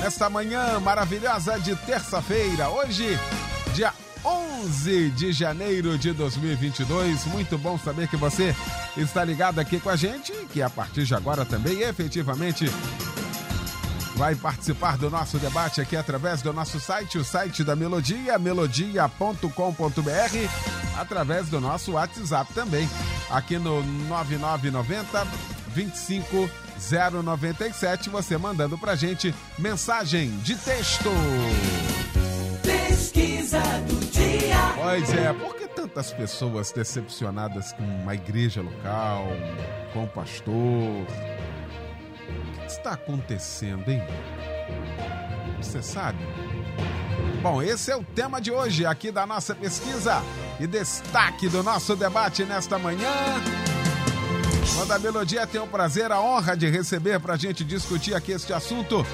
nesta manhã maravilhosa de terça-feira, hoje, dia 11 de janeiro de 2022. Muito bom saber que você está ligado aqui com a gente que a partir de agora também efetivamente vai participar do nosso debate aqui através do nosso site, o site da Melodia, melodia.com.br, através do nosso WhatsApp também, aqui no 9990 25 097, você mandando pra gente mensagem de texto. Pesquisa do dia. Pois é, por que tantas pessoas decepcionadas com a igreja local, com o pastor? O que está acontecendo, hein? Você sabe? Bom, esse é o tema de hoje aqui da nossa pesquisa e destaque do nosso debate nesta manhã. Quando a Melodia tem o prazer, a honra de receber para a gente discutir aqui este assunto,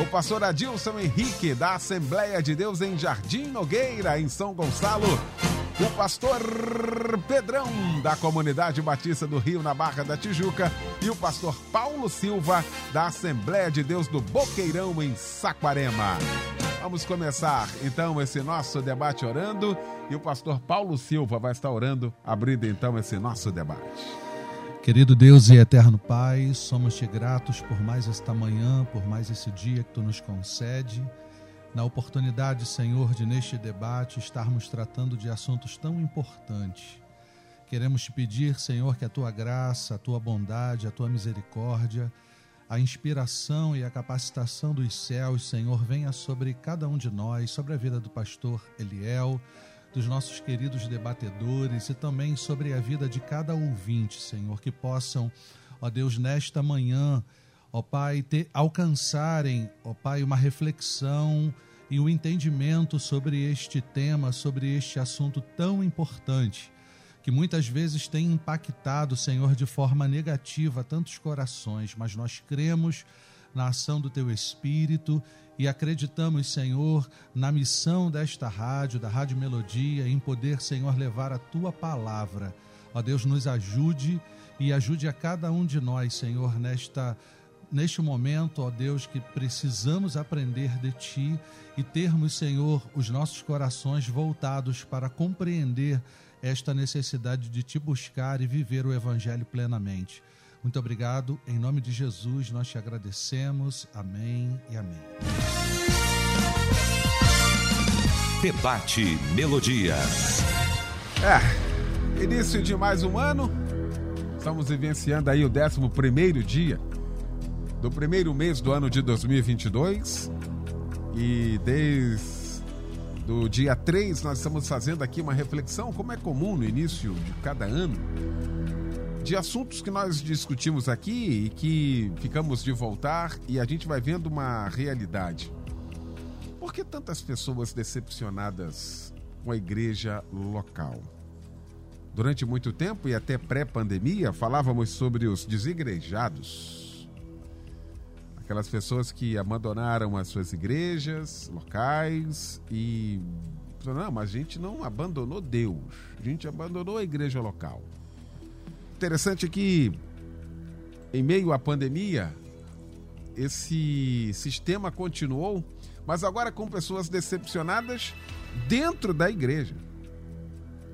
o pastor Adilson Henrique, da Assembleia de Deus em Jardim Nogueira, em São Gonçalo. O pastor Pedrão, da Comunidade Batista do Rio, na Barra da Tijuca. E o pastor Paulo Silva, da Assembleia de Deus do Boqueirão, em Saquarema. Vamos começar então esse nosso debate orando. E o pastor Paulo Silva vai estar orando, abrindo então esse nosso debate. Querido Deus e eterno Pai, somos-te gratos por mais esta manhã, por mais esse dia que tu nos concede. Na oportunidade, Senhor, de neste debate estarmos tratando de assuntos tão importantes. Queremos te pedir, Senhor, que a tua graça, a tua bondade, a tua misericórdia, a inspiração e a capacitação dos céus, Senhor, venha sobre cada um de nós, sobre a vida do pastor Eliel, dos nossos queridos debatedores e também sobre a vida de cada ouvinte, Senhor, que possam, ó Deus, nesta manhã, ó Pai, ter, alcançarem, ó Pai, uma reflexão e um entendimento sobre este tema, sobre este assunto tão importante, que muitas vezes tem impactado, Senhor, de forma negativa tantos corações, mas nós cremos na ação do Teu Espírito e acreditamos, Senhor, na missão desta rádio, da Rádio Melodia, em poder, Senhor, levar a tua palavra. Ó Deus, nos ajude e ajude a cada um de nós, Senhor, nesta neste momento, ó Deus, que precisamos aprender de ti e termos, Senhor, os nossos corações voltados para compreender esta necessidade de te buscar e viver o evangelho plenamente. Muito obrigado. Em nome de Jesus, nós te agradecemos. Amém e amém. Debate Melodia. É, início de mais um ano. Estamos vivenciando aí o 11 dia do primeiro mês do ano de 2022. E desde do dia 3 nós estamos fazendo aqui uma reflexão, como é comum no início de cada ano, de assuntos que nós discutimos aqui e que ficamos de voltar e a gente vai vendo uma realidade. Por que tantas pessoas decepcionadas com a igreja local? Durante muito tempo e até pré-pandemia, falávamos sobre os desigrejados. Aquelas pessoas que abandonaram as suas igrejas locais e. Não, mas a gente não abandonou Deus, a gente abandonou a igreja local interessante é que, em meio à pandemia, esse sistema continuou, mas agora com pessoas decepcionadas dentro da igreja.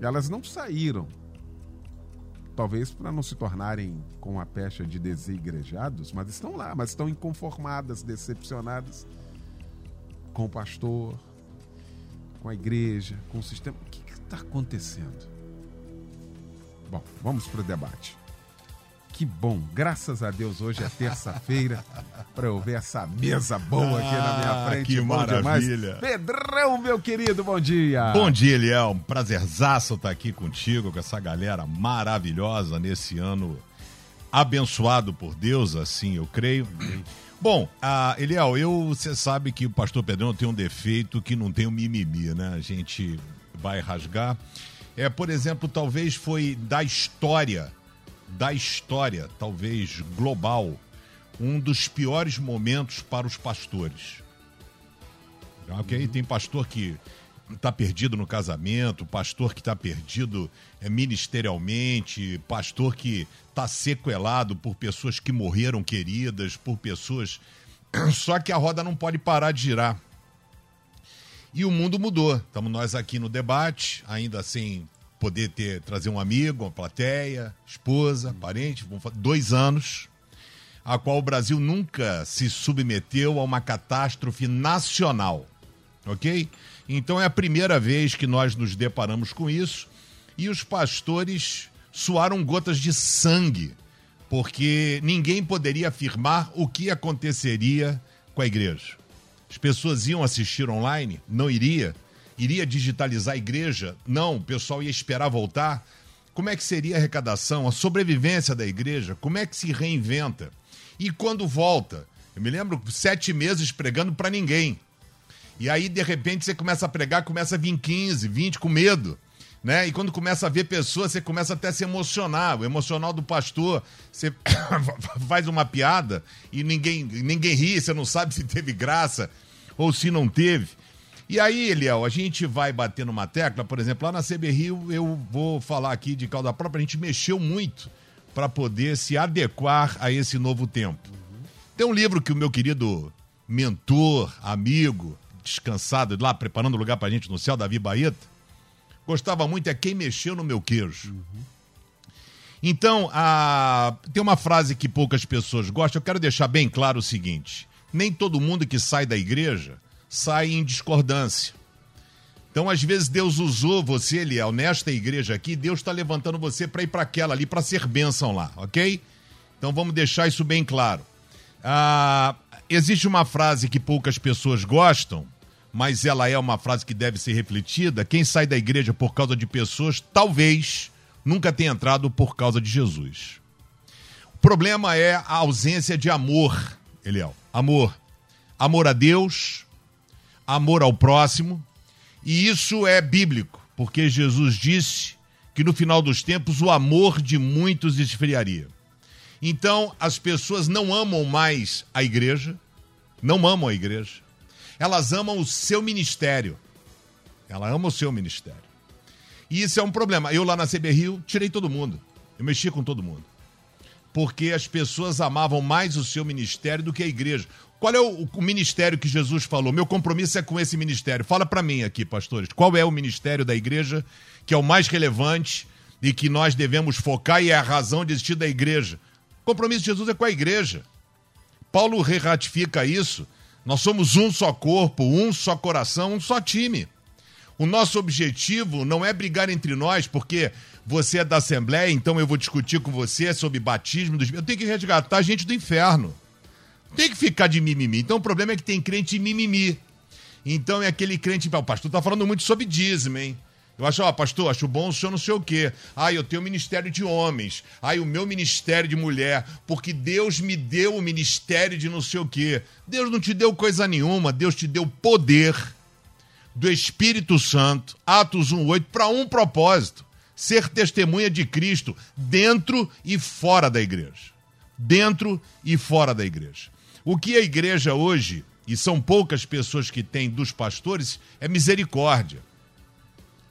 Elas não saíram. Talvez para não se tornarem com a pecha de desigrejados, mas estão lá, mas estão inconformadas, decepcionadas com o pastor, com a igreja, com o sistema. O que está acontecendo? Bom, vamos para o debate. Que bom, graças a Deus hoje é terça-feira para eu ver essa mesa boa aqui na minha Ah, frente. que bom maravilha. Demais. Pedrão, meu querido, bom dia. Bom dia, Eliel. Um prazerzaço estar aqui contigo, com essa galera maravilhosa nesse ano abençoado por Deus, assim eu creio. Bom, ah, Eliel, eu, você sabe que o pastor Pedrão tem um defeito que não tem o um mimimi, né? A gente vai rasgar. É, por exemplo, talvez foi da história, da história, talvez global, um dos piores momentos para os pastores. Ok? Uhum. Tem pastor que está perdido no casamento, pastor que está perdido é, ministerialmente, pastor que está sequelado por pessoas que morreram queridas, por pessoas. Só que a roda não pode parar de girar. E o mundo mudou. Estamos nós aqui no debate, ainda sem poder ter trazer um amigo, uma plateia, esposa, parente, dois anos, a qual o Brasil nunca se submeteu a uma catástrofe nacional, ok? Então é a primeira vez que nós nos deparamos com isso e os pastores suaram gotas de sangue, porque ninguém poderia afirmar o que aconteceria com a igreja. As pessoas iam assistir online? Não iria. Iria digitalizar a igreja? Não, o pessoal ia esperar voltar. Como é que seria a arrecadação, a sobrevivência da igreja? Como é que se reinventa? E quando volta? Eu me lembro sete meses pregando para ninguém. E aí, de repente, você começa a pregar, começa a vir 15, 20 com medo. Né? E quando começa a ver pessoas, você começa até a se emocionar. O emocional do pastor, você faz uma piada e ninguém, ninguém ri, você não sabe se teve graça ou se não teve. E aí, Eliel, a gente vai bater numa tecla, por exemplo, lá na CB Rio, eu vou falar aqui de causa própria, a gente mexeu muito para poder se adequar a esse novo tempo. Tem um livro que o meu querido mentor, amigo, descansado lá, preparando lugar pra gente no céu, Davi Baeta, gostava muito é quem mexeu no meu queijo. Uhum. Então, a... tem uma frase que poucas pessoas gostam, eu quero deixar bem claro o seguinte: nem todo mundo que sai da igreja sai em discordância. Então, às vezes, Deus usou você, Eliel, nesta igreja aqui, Deus está levantando você para ir para aquela ali, para ser bênção lá, ok? Então, vamos deixar isso bem claro. Ah, existe uma frase que poucas pessoas gostam, mas ela é uma frase que deve ser refletida. Quem sai da igreja por causa de pessoas, talvez nunca tenha entrado por causa de Jesus. O problema é a ausência de amor, Eliel. Amor. Amor a Deus, amor ao próximo. E isso é bíblico, porque Jesus disse que no final dos tempos o amor de muitos esfriaria. Então, as pessoas não amam mais a igreja, não amam a igreja elas amam o seu ministério. Ela ama o seu ministério. E isso é um problema. Eu lá na CB Rio tirei todo mundo. Eu mexi com todo mundo. Porque as pessoas amavam mais o seu ministério do que a igreja. Qual é o, o ministério que Jesus falou? Meu compromisso é com esse ministério. Fala para mim aqui, pastores. Qual é o ministério da igreja que é o mais relevante e que nós devemos focar e é a razão de existir da igreja? O compromisso de Jesus é com a igreja. Paulo re-ratifica isso nós somos um só corpo, um só coração, um só time. O nosso objetivo não é brigar entre nós, porque você é da Assembleia, então eu vou discutir com você sobre batismo. Dos... Eu tenho que resgatar a gente do inferno. Tem que ficar de mimimi. Então o problema é que tem crente mimimi. Então é aquele crente. O pastor está falando muito sobre dízimo, hein? Eu acho, ó, pastor, acho bom o senhor não sei o quê. Ah, eu tenho o ministério de homens. Ah, o meu ministério de mulher. Porque Deus me deu o ministério de não sei o quê. Deus não te deu coisa nenhuma. Deus te deu poder do Espírito Santo, Atos 1,8, para um propósito: ser testemunha de Cristo dentro e fora da igreja. Dentro e fora da igreja. O que a igreja hoje, e são poucas pessoas que têm dos pastores, é misericórdia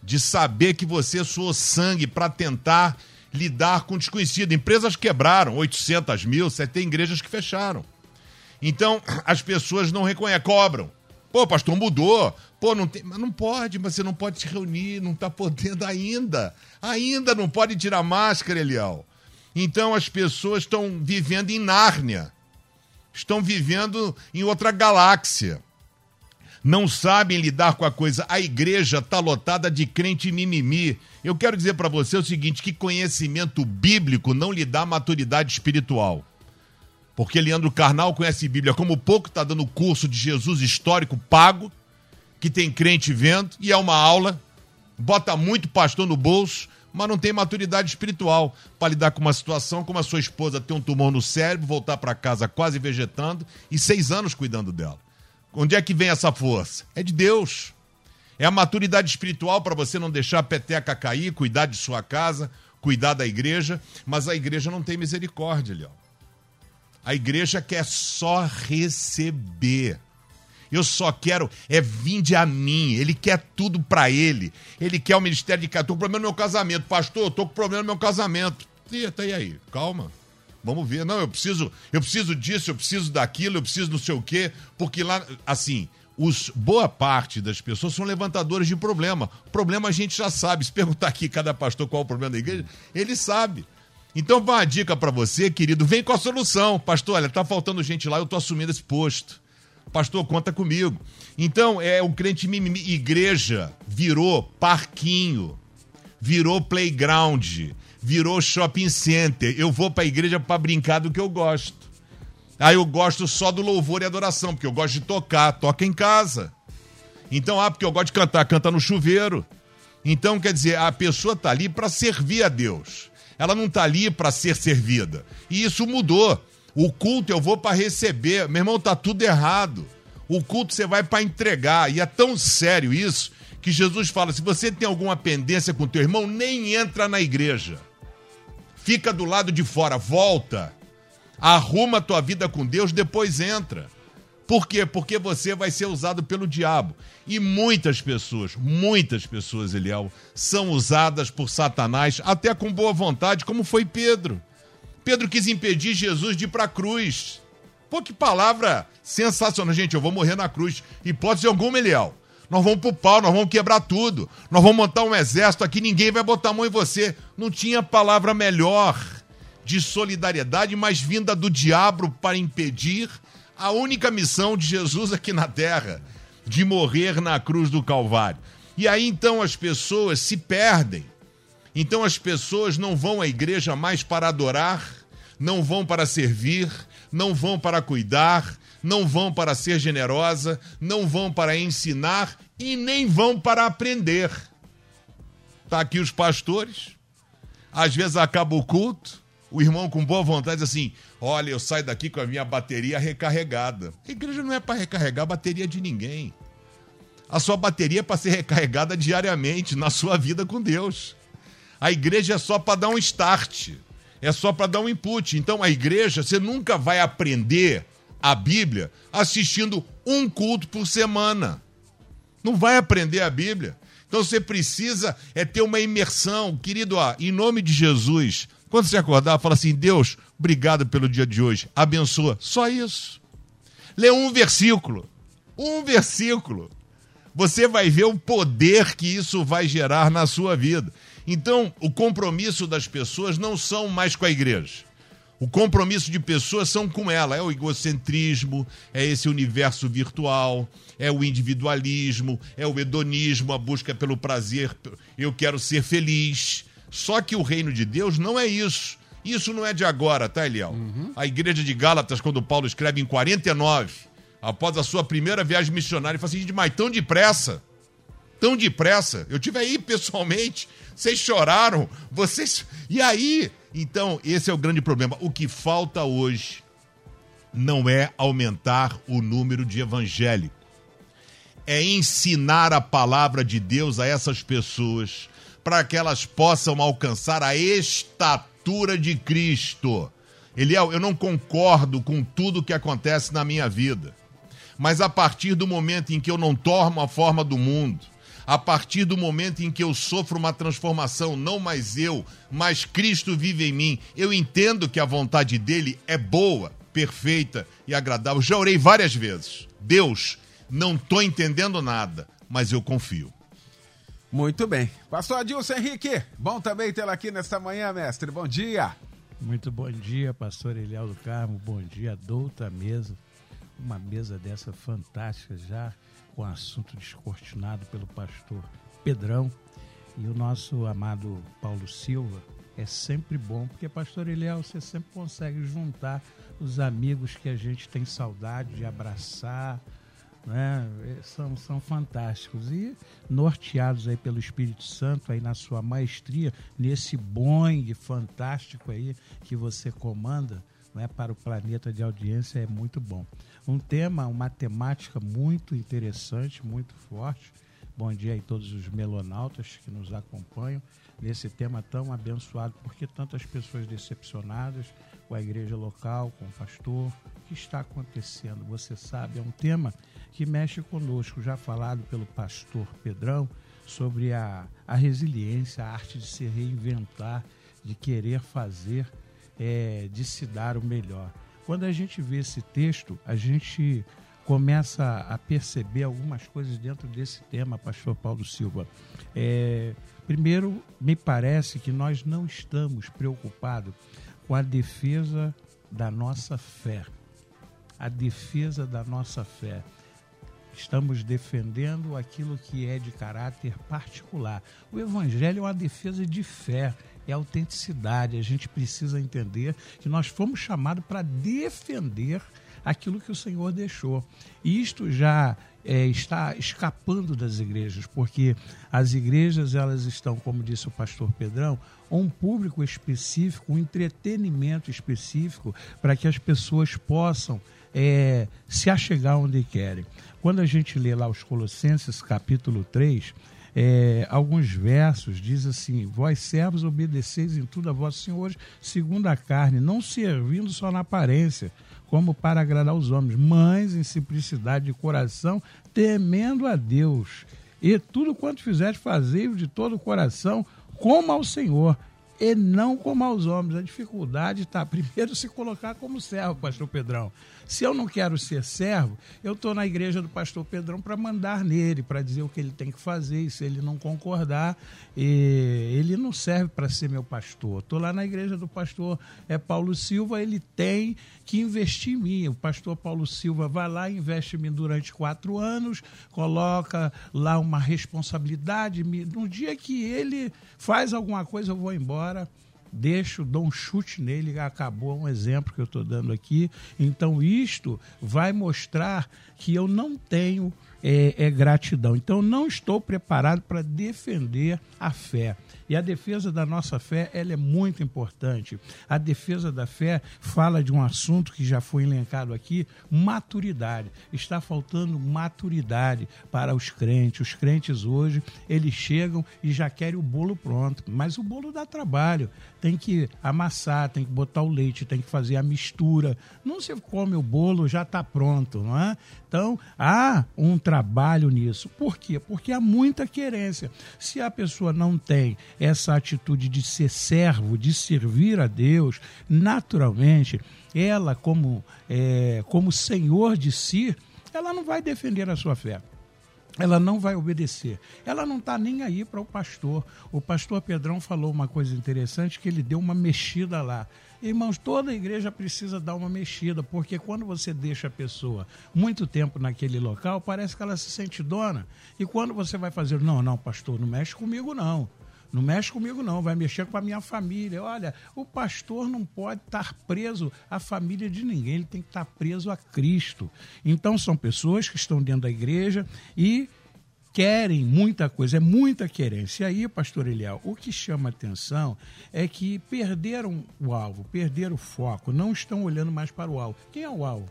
de saber que você suou sangue para tentar lidar com desconhecido. Empresas quebraram, 800 mil, você tem igrejas que fecharam. Então, as pessoas não reconhecem, cobram. Pô, pastor, mudou. Pô, não tem. Mas não pode, você não pode se reunir, não está podendo ainda. Ainda não pode tirar máscara, Eliel. Então as pessoas estão vivendo em Nárnia. Estão vivendo em outra galáxia não sabem lidar com a coisa. A igreja está lotada de crente mimimi. Eu quero dizer para você o seguinte: que conhecimento bíblico não lhe dá maturidade espiritual. Porque Leandro Carnal conhece Bíblia como pouco, está dando curso de Jesus histórico pago, que tem crente vendo, e é uma aula, bota muito pastor no bolso, mas não tem maturidade espiritual para lidar com uma situação como a sua esposa ter um tumor no cérebro, voltar para casa quase vegetando e seis anos cuidando dela. Onde é que vem essa força? É de Deus. É a maturidade espiritual para você não deixar a peteca cair, cuidar de sua casa, cuidar da igreja, mas a igreja não tem misericórdia, Léo. A igreja quer só receber. Eu só quero é vinde a mim. Ele quer tudo para ele. Ele quer o ministério de tô com problema no meu casamento, pastor. Tô com problema no meu casamento. Eita, e aí? Calma. Vamos ver. Não, eu preciso, eu preciso disso, eu preciso daquilo, eu preciso não sei o quê, porque lá assim, os boa parte das pessoas são levantadores de problema. Problema a gente já sabe. Se perguntar aqui cada pastor qual é o problema da igreja, ele sabe. Então, uma dica para você, querido, vem com a solução. Pastor, olha, tá faltando gente lá, eu tô assumindo esse posto. Pastor, conta comigo. Então, é o crente mimimi. Igreja virou parquinho, virou playground, virou shopping center. Eu vou pra igreja para brincar do que eu gosto. Aí eu gosto só do louvor e adoração, porque eu gosto de tocar, toca em casa. Então, ah, porque eu gosto de cantar, canta no chuveiro. Então, quer dizer, a pessoa tá ali para servir a Deus. Ela não tá ali para ser servida. E isso mudou. O culto eu vou para receber. Meu irmão, tá tudo errado. O culto você vai para entregar. E é tão sério isso que Jesus fala: se você tem alguma pendência com teu irmão, nem entra na igreja. Fica do lado de fora, volta. Arruma tua vida com Deus, depois entra. Por quê? Porque você vai ser usado pelo diabo. E muitas pessoas, muitas pessoas, Eliel, são usadas por Satanás, até com boa vontade, como foi Pedro. Pedro quis impedir Jesus de ir para a cruz. Pô, que palavra sensacional. Gente, eu vou morrer na cruz. Hipótese alguma, Eliel. Nós vamos pro pau, nós vamos quebrar tudo. Nós vamos montar um exército aqui, ninguém vai botar a mão em você. Não tinha palavra melhor de solidariedade, mas vinda do diabo para impedir a única missão de Jesus aqui na terra, de morrer na cruz do Calvário. E aí então as pessoas se perdem. Então as pessoas não vão à igreja mais para adorar, não vão para servir, não vão para cuidar, não vão para ser generosa, não vão para ensinar e nem vão para aprender. Tá aqui os pastores. Às vezes acaba o culto, o irmão com boa vontade diz assim: "Olha, eu saio daqui com a minha bateria recarregada". A igreja não é para recarregar a bateria de ninguém. A sua bateria é para ser recarregada diariamente na sua vida com Deus. A igreja é só para dar um start é só para dar um input. Então a igreja, você nunca vai aprender a Bíblia assistindo um culto por semana. Não vai aprender a Bíblia. Então você precisa é ter uma imersão, querido, ó, em nome de Jesus. Quando você acordar, fala assim: Deus, obrigado pelo dia de hoje, abençoa. Só isso. Lê um versículo. Um versículo. Você vai ver o poder que isso vai gerar na sua vida. Então, o compromisso das pessoas não são mais com a igreja. O compromisso de pessoas são com ela. É o egocentrismo, é esse universo virtual, é o individualismo, é o hedonismo, a busca pelo prazer. Eu quero ser feliz. Só que o reino de Deus não é isso. Isso não é de agora, tá, Eliel? Uhum. A igreja de Gálatas, quando Paulo escreve em 49, após a sua primeira viagem missionária, ele fala assim: mas tão depressa tão depressa. Eu tive aí pessoalmente. Vocês choraram, vocês. E aí? Então, esse é o grande problema. O que falta hoje não é aumentar o número de evangélicos. É ensinar a palavra de Deus a essas pessoas para que elas possam alcançar a estatura de Cristo. Eliel, eu não concordo com tudo que acontece na minha vida. Mas a partir do momento em que eu não torno a forma do mundo, a partir do momento em que eu sofro uma transformação, não mais eu, mas Cristo vive em mim, eu entendo que a vontade dele é boa, perfeita e agradável. Já orei várias vezes. Deus, não estou entendendo nada, mas eu confio. Muito bem. Pastor Adilson Henrique, bom também tê-lo aqui nesta manhã, mestre. Bom dia. Muito bom dia, pastor Eliel do Carmo. Bom dia, douta mesa. Uma mesa dessa fantástica já o assunto descortinado pelo pastor Pedrão e o nosso amado Paulo Silva. É sempre bom, porque, pastor Eliel, você sempre consegue juntar os amigos que a gente tem saudade de abraçar, né? são, são fantásticos e norteados aí pelo Espírito Santo aí na sua maestria nesse Boeing fantástico aí que você comanda né, para o planeta de audiência é muito bom. Um tema uma temática muito interessante muito forte. Bom dia aí todos os melonautas que nos acompanham nesse tema tão abençoado porque tantas pessoas decepcionadas com a igreja local com o pastor. O que está acontecendo? Você sabe é um tema que mexe conosco, já falado pelo pastor Pedrão, sobre a, a resiliência, a arte de se reinventar, de querer fazer, é, de se dar o melhor. Quando a gente vê esse texto, a gente começa a perceber algumas coisas dentro desse tema, pastor Paulo Silva. É, primeiro, me parece que nós não estamos preocupados com a defesa da nossa fé. A defesa da nossa fé. Estamos defendendo aquilo que é de caráter particular. O Evangelho é uma defesa de fé, é autenticidade. A gente precisa entender que nós fomos chamados para defender aquilo que o Senhor deixou. E isto já é, está escapando das igrejas, porque as igrejas elas estão, como disse o pastor Pedrão, um público específico, um entretenimento específico para que as pessoas possam é, se achegar onde querem. Quando a gente lê lá os Colossenses, capítulo 3, é, alguns versos diz assim: Vós servos obedeceis em tudo a vossos senhores, segundo a carne, não servindo só na aparência, como para agradar os homens, mas em simplicidade de coração, temendo a Deus. E tudo quanto fizeres, fazei de todo o coração, como ao Senhor, e não como aos homens. A dificuldade está, primeiro, se colocar como servo, pastor Pedrão. Se eu não quero ser servo, eu estou na igreja do pastor Pedrão para mandar nele, para dizer o que ele tem que fazer. E se ele não concordar, ele não serve para ser meu pastor. Estou lá na igreja do pastor é Paulo Silva, ele tem que investir em mim. O pastor Paulo Silva vai lá, investe em mim durante quatro anos, coloca lá uma responsabilidade. No dia que ele faz alguma coisa, eu vou embora deixo, dou um chute nele, acabou um exemplo que eu estou dando aqui. Então, isto vai mostrar que eu não tenho é, é gratidão. Então, não estou preparado para defender a fé. E a defesa da nossa fé, ela é muito importante. A defesa da fé fala de um assunto que já foi elencado aqui, maturidade. Está faltando maturidade para os crentes. Os crentes hoje, eles chegam e já querem o bolo pronto, mas o bolo dá trabalho. Tem que amassar, tem que botar o leite, tem que fazer a mistura. Não se come o bolo, já está pronto, não é? Então, há um trabalho nisso. Por quê? Porque há muita querência. Se a pessoa não tem essa atitude de ser servo, de servir a Deus, naturalmente, ela, como, é, como senhor de si, ela não vai defender a sua fé ela não vai obedecer. Ela não está nem aí para o pastor. O pastor Pedrão falou uma coisa interessante, que ele deu uma mexida lá. Irmãos, toda igreja precisa dar uma mexida, porque quando você deixa a pessoa muito tempo naquele local, parece que ela se sente dona. E quando você vai fazer, não, não, pastor, não mexe comigo não. Não mexe comigo, não, vai mexer com a minha família. Olha, o pastor não pode estar preso à família de ninguém, ele tem que estar preso a Cristo. Então, são pessoas que estão dentro da igreja e querem muita coisa, é muita querência. E aí, pastor Eliel, o que chama atenção é que perderam o alvo, perderam o foco, não estão olhando mais para o alvo. Quem é o alvo?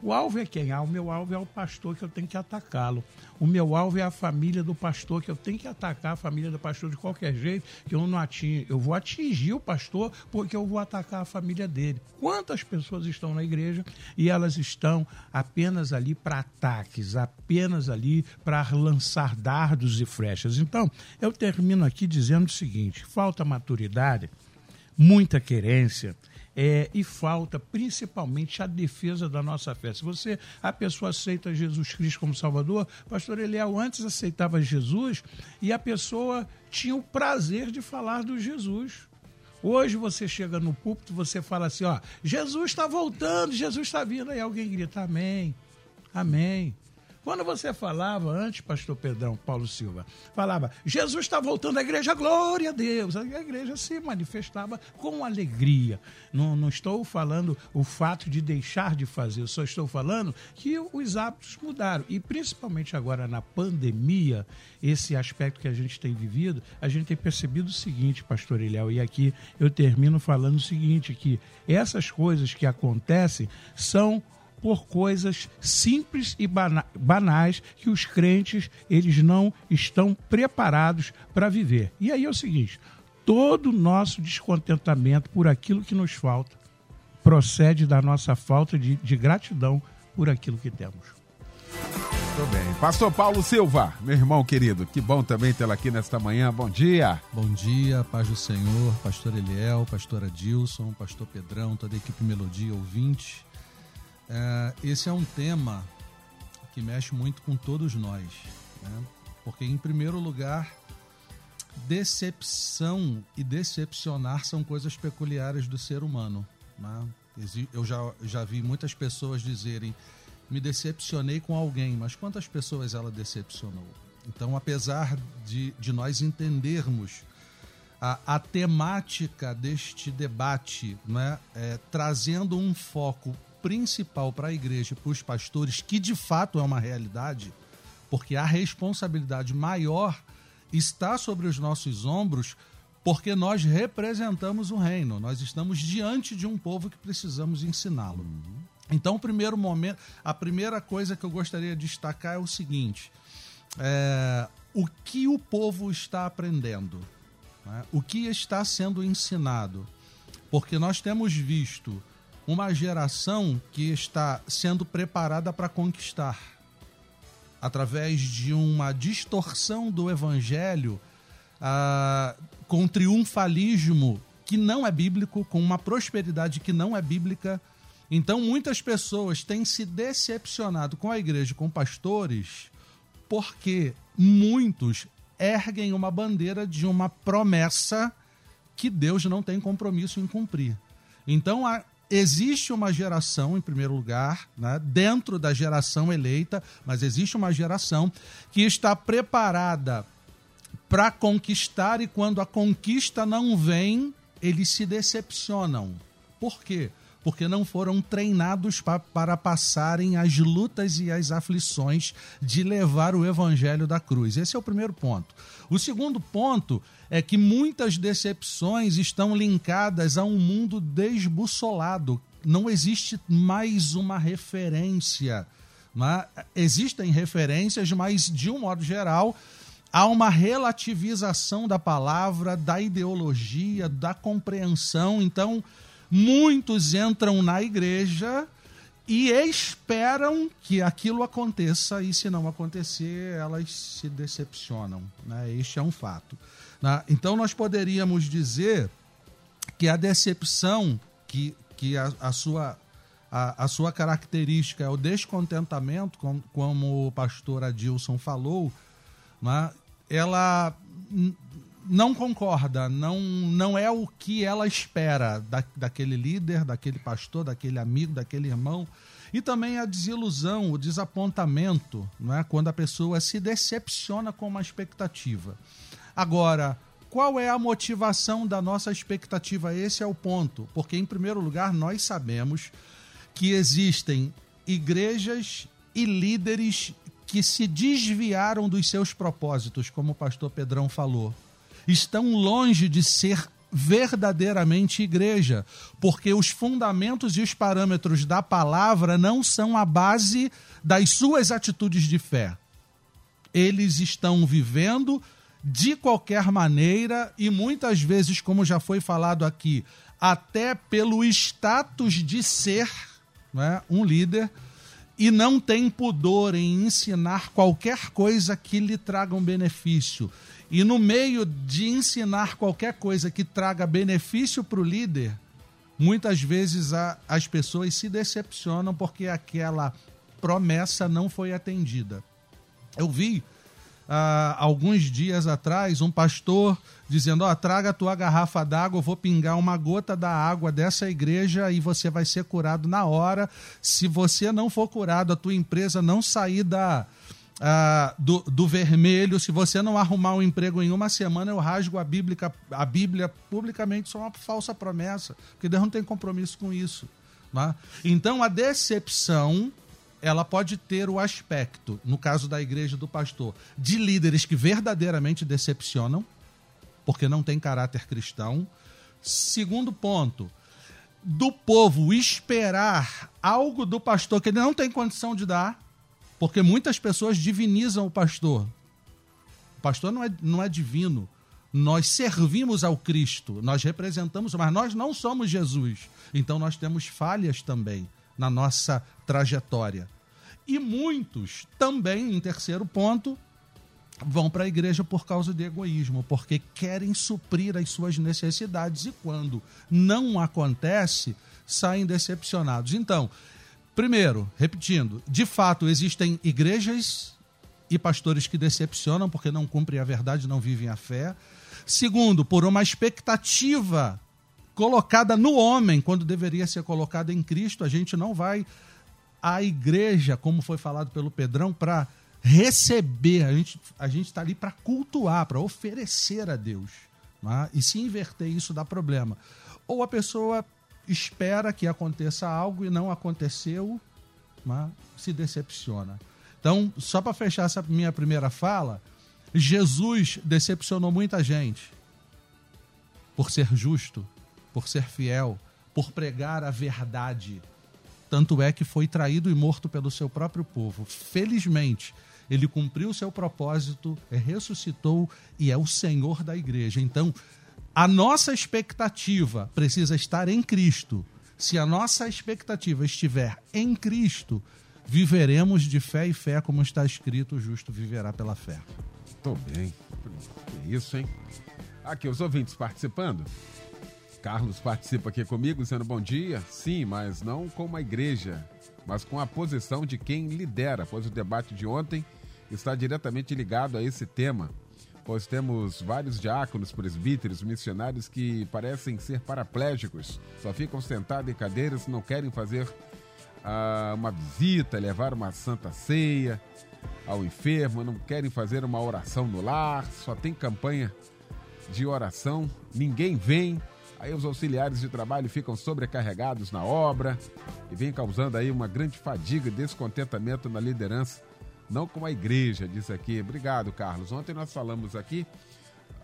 O alvo é quem? Ah, o meu alvo é o pastor que eu tenho que atacá-lo. O meu alvo é a família do pastor, que eu tenho que atacar a família do pastor de qualquer jeito, que eu não atingo. Eu vou atingir o pastor porque eu vou atacar a família dele. Quantas pessoas estão na igreja e elas estão apenas ali para ataques, apenas ali para lançar dardos e flechas? Então, eu termino aqui dizendo o seguinte: falta maturidade, muita querência é, e falta principalmente a defesa da nossa fé. Se você, a pessoa aceita Jesus Cristo como Salvador, pastor Eliel antes aceitava Jesus e a pessoa tinha o prazer de falar do Jesus. Hoje você chega no púlpito, você fala assim, ó, Jesus está voltando, Jesus está vindo, aí alguém grita amém, amém. Quando você falava antes, pastor Pedrão Paulo Silva, falava, Jesus está voltando à igreja, glória a Deus. A igreja se manifestava com alegria. Não, não estou falando o fato de deixar de fazer, só estou falando que os hábitos mudaram. E principalmente agora na pandemia, esse aspecto que a gente tem vivido, a gente tem percebido o seguinte, pastor Eliel, e aqui eu termino falando o seguinte, que essas coisas que acontecem são por coisas simples e banais que os crentes eles não estão preparados para viver. E aí é o seguinte: todo nosso descontentamento por aquilo que nos falta procede da nossa falta de, de gratidão por aquilo que temos. Muito bem. Pastor Paulo Silva, meu irmão querido, que bom também tê-lo aqui nesta manhã. Bom dia. Bom dia, paz do Senhor, pastor Eliel, pastora Dilson, pastor Pedrão, toda a equipe Melodia ouvinte. É, esse é um tema que mexe muito com todos nós, né? porque, em primeiro lugar, decepção e decepcionar são coisas peculiares do ser humano. Né? Eu já, já vi muitas pessoas dizerem me decepcionei com alguém, mas quantas pessoas ela decepcionou? Então, apesar de, de nós entendermos a, a temática deste debate, né, é, trazendo um foco principal para a igreja e para os pastores, que de fato é uma realidade, porque a responsabilidade maior está sobre os nossos ombros, porque nós representamos o reino, nós estamos diante de um povo que precisamos ensiná-lo. Uhum. Então, o primeiro momento, a primeira coisa que eu gostaria de destacar é o seguinte: é, o que o povo está aprendendo, né? o que está sendo ensinado, porque nós temos visto uma geração que está sendo preparada para conquistar através de uma distorção do evangelho ah, com triunfalismo que não é bíblico, com uma prosperidade que não é bíblica então, muitas pessoas têm se decepcionado com a igreja, com pastores, porque muitos erguem uma bandeira de uma promessa que Deus não tem compromisso em cumprir. Então, há, existe uma geração, em primeiro lugar, né, dentro da geração eleita, mas existe uma geração que está preparada para conquistar e quando a conquista não vem, eles se decepcionam. Por quê? Porque não foram treinados pa para passarem as lutas e as aflições de levar o evangelho da cruz. Esse é o primeiro ponto. O segundo ponto é que muitas decepções estão linkadas a um mundo desbussolado. Não existe mais uma referência. Né? Existem referências, mas de um modo geral há uma relativização da palavra, da ideologia, da compreensão. Então, Muitos entram na igreja e esperam que aquilo aconteça, e se não acontecer, elas se decepcionam. Né? Este é um fato. Né? Então, nós poderíamos dizer que a decepção, que, que a, a sua, a, a, sua característica é o descontentamento, como, como o pastor Adilson falou, né? ela não concorda, não, não é o que ela espera da, daquele líder, daquele pastor, daquele amigo, daquele irmão. E também a desilusão, o desapontamento, não é? quando a pessoa se decepciona com uma expectativa. Agora, qual é a motivação da nossa expectativa? Esse é o ponto. Porque, em primeiro lugar, nós sabemos que existem igrejas e líderes que se desviaram dos seus propósitos, como o pastor Pedrão falou estão longe de ser verdadeiramente igreja, porque os fundamentos e os parâmetros da palavra não são a base das suas atitudes de fé. Eles estão vivendo de qualquer maneira e muitas vezes, como já foi falado aqui, até pelo status de ser né, um líder e não tem pudor em ensinar qualquer coisa que lhe traga um benefício. E no meio de ensinar qualquer coisa que traga benefício para o líder, muitas vezes a, as pessoas se decepcionam porque aquela promessa não foi atendida. Eu vi ah, alguns dias atrás um pastor dizendo: Ó, traga a tua garrafa d'água, eu vou pingar uma gota da água dessa igreja e você vai ser curado na hora. Se você não for curado, a tua empresa não sair da. Ah, do, do vermelho, se você não arrumar um emprego em uma semana, eu rasgo a Bíblia, a Bíblia publicamente, isso é uma falsa promessa, porque Deus não tem compromisso com isso. né? Então a decepção ela pode ter o aspecto, no caso da igreja do pastor, de líderes que verdadeiramente decepcionam, porque não tem caráter cristão. Segundo ponto, do povo esperar algo do pastor que ele não tem condição de dar, porque muitas pessoas divinizam o pastor. O pastor não é, não é divino. Nós servimos ao Cristo, nós representamos, mas nós não somos Jesus. Então nós temos falhas também na nossa trajetória. E muitos também, em terceiro ponto, vão para a igreja por causa de egoísmo, porque querem suprir as suas necessidades e quando não acontece, saem decepcionados. Então, primeiro, repetindo, de fato existem igrejas e pastores que decepcionam porque não cumprem a verdade, não vivem a fé. Segundo, por uma expectativa colocada no homem quando deveria ser colocada em Cristo, a gente não vai à igreja, como foi falado pelo Pedrão, para receber. A gente a está ali para cultuar, para oferecer a Deus. né? E se inverter isso dá problema. Ou a pessoa espera que aconteça algo e não aconteceu, né? se decepciona. Então, só para fechar essa minha primeira fala, Jesus decepcionou muita gente por ser justo, por ser fiel, por pregar a verdade. Tanto é que foi traído e morto pelo seu próprio povo. Felizmente, ele cumpriu o seu propósito, ressuscitou e é o Senhor da igreja. Então, a nossa expectativa precisa estar em Cristo. Se a nossa expectativa estiver em Cristo, viveremos de fé e fé, como está escrito: o justo viverá pela fé. Tô bem. Que isso, hein? Aqui, os ouvintes participando. Carlos participa aqui comigo, dizendo bom dia. Sim, mas não com uma igreja, mas com a posição de quem lidera, pois o debate de ontem está diretamente ligado a esse tema. Pois temos vários diáconos, presbíteros, missionários que parecem ser paraplégicos, só ficam sentados em cadeiras, não querem fazer ah, uma visita, levar uma santa ceia ao enfermo, não querem fazer uma oração no lar, só tem campanha de oração, ninguém vem. Aí os auxiliares de trabalho ficam sobrecarregados na obra e vem causando aí uma grande fadiga e descontentamento na liderança, não com a igreja, diz aqui. Obrigado, Carlos. Ontem nós falamos aqui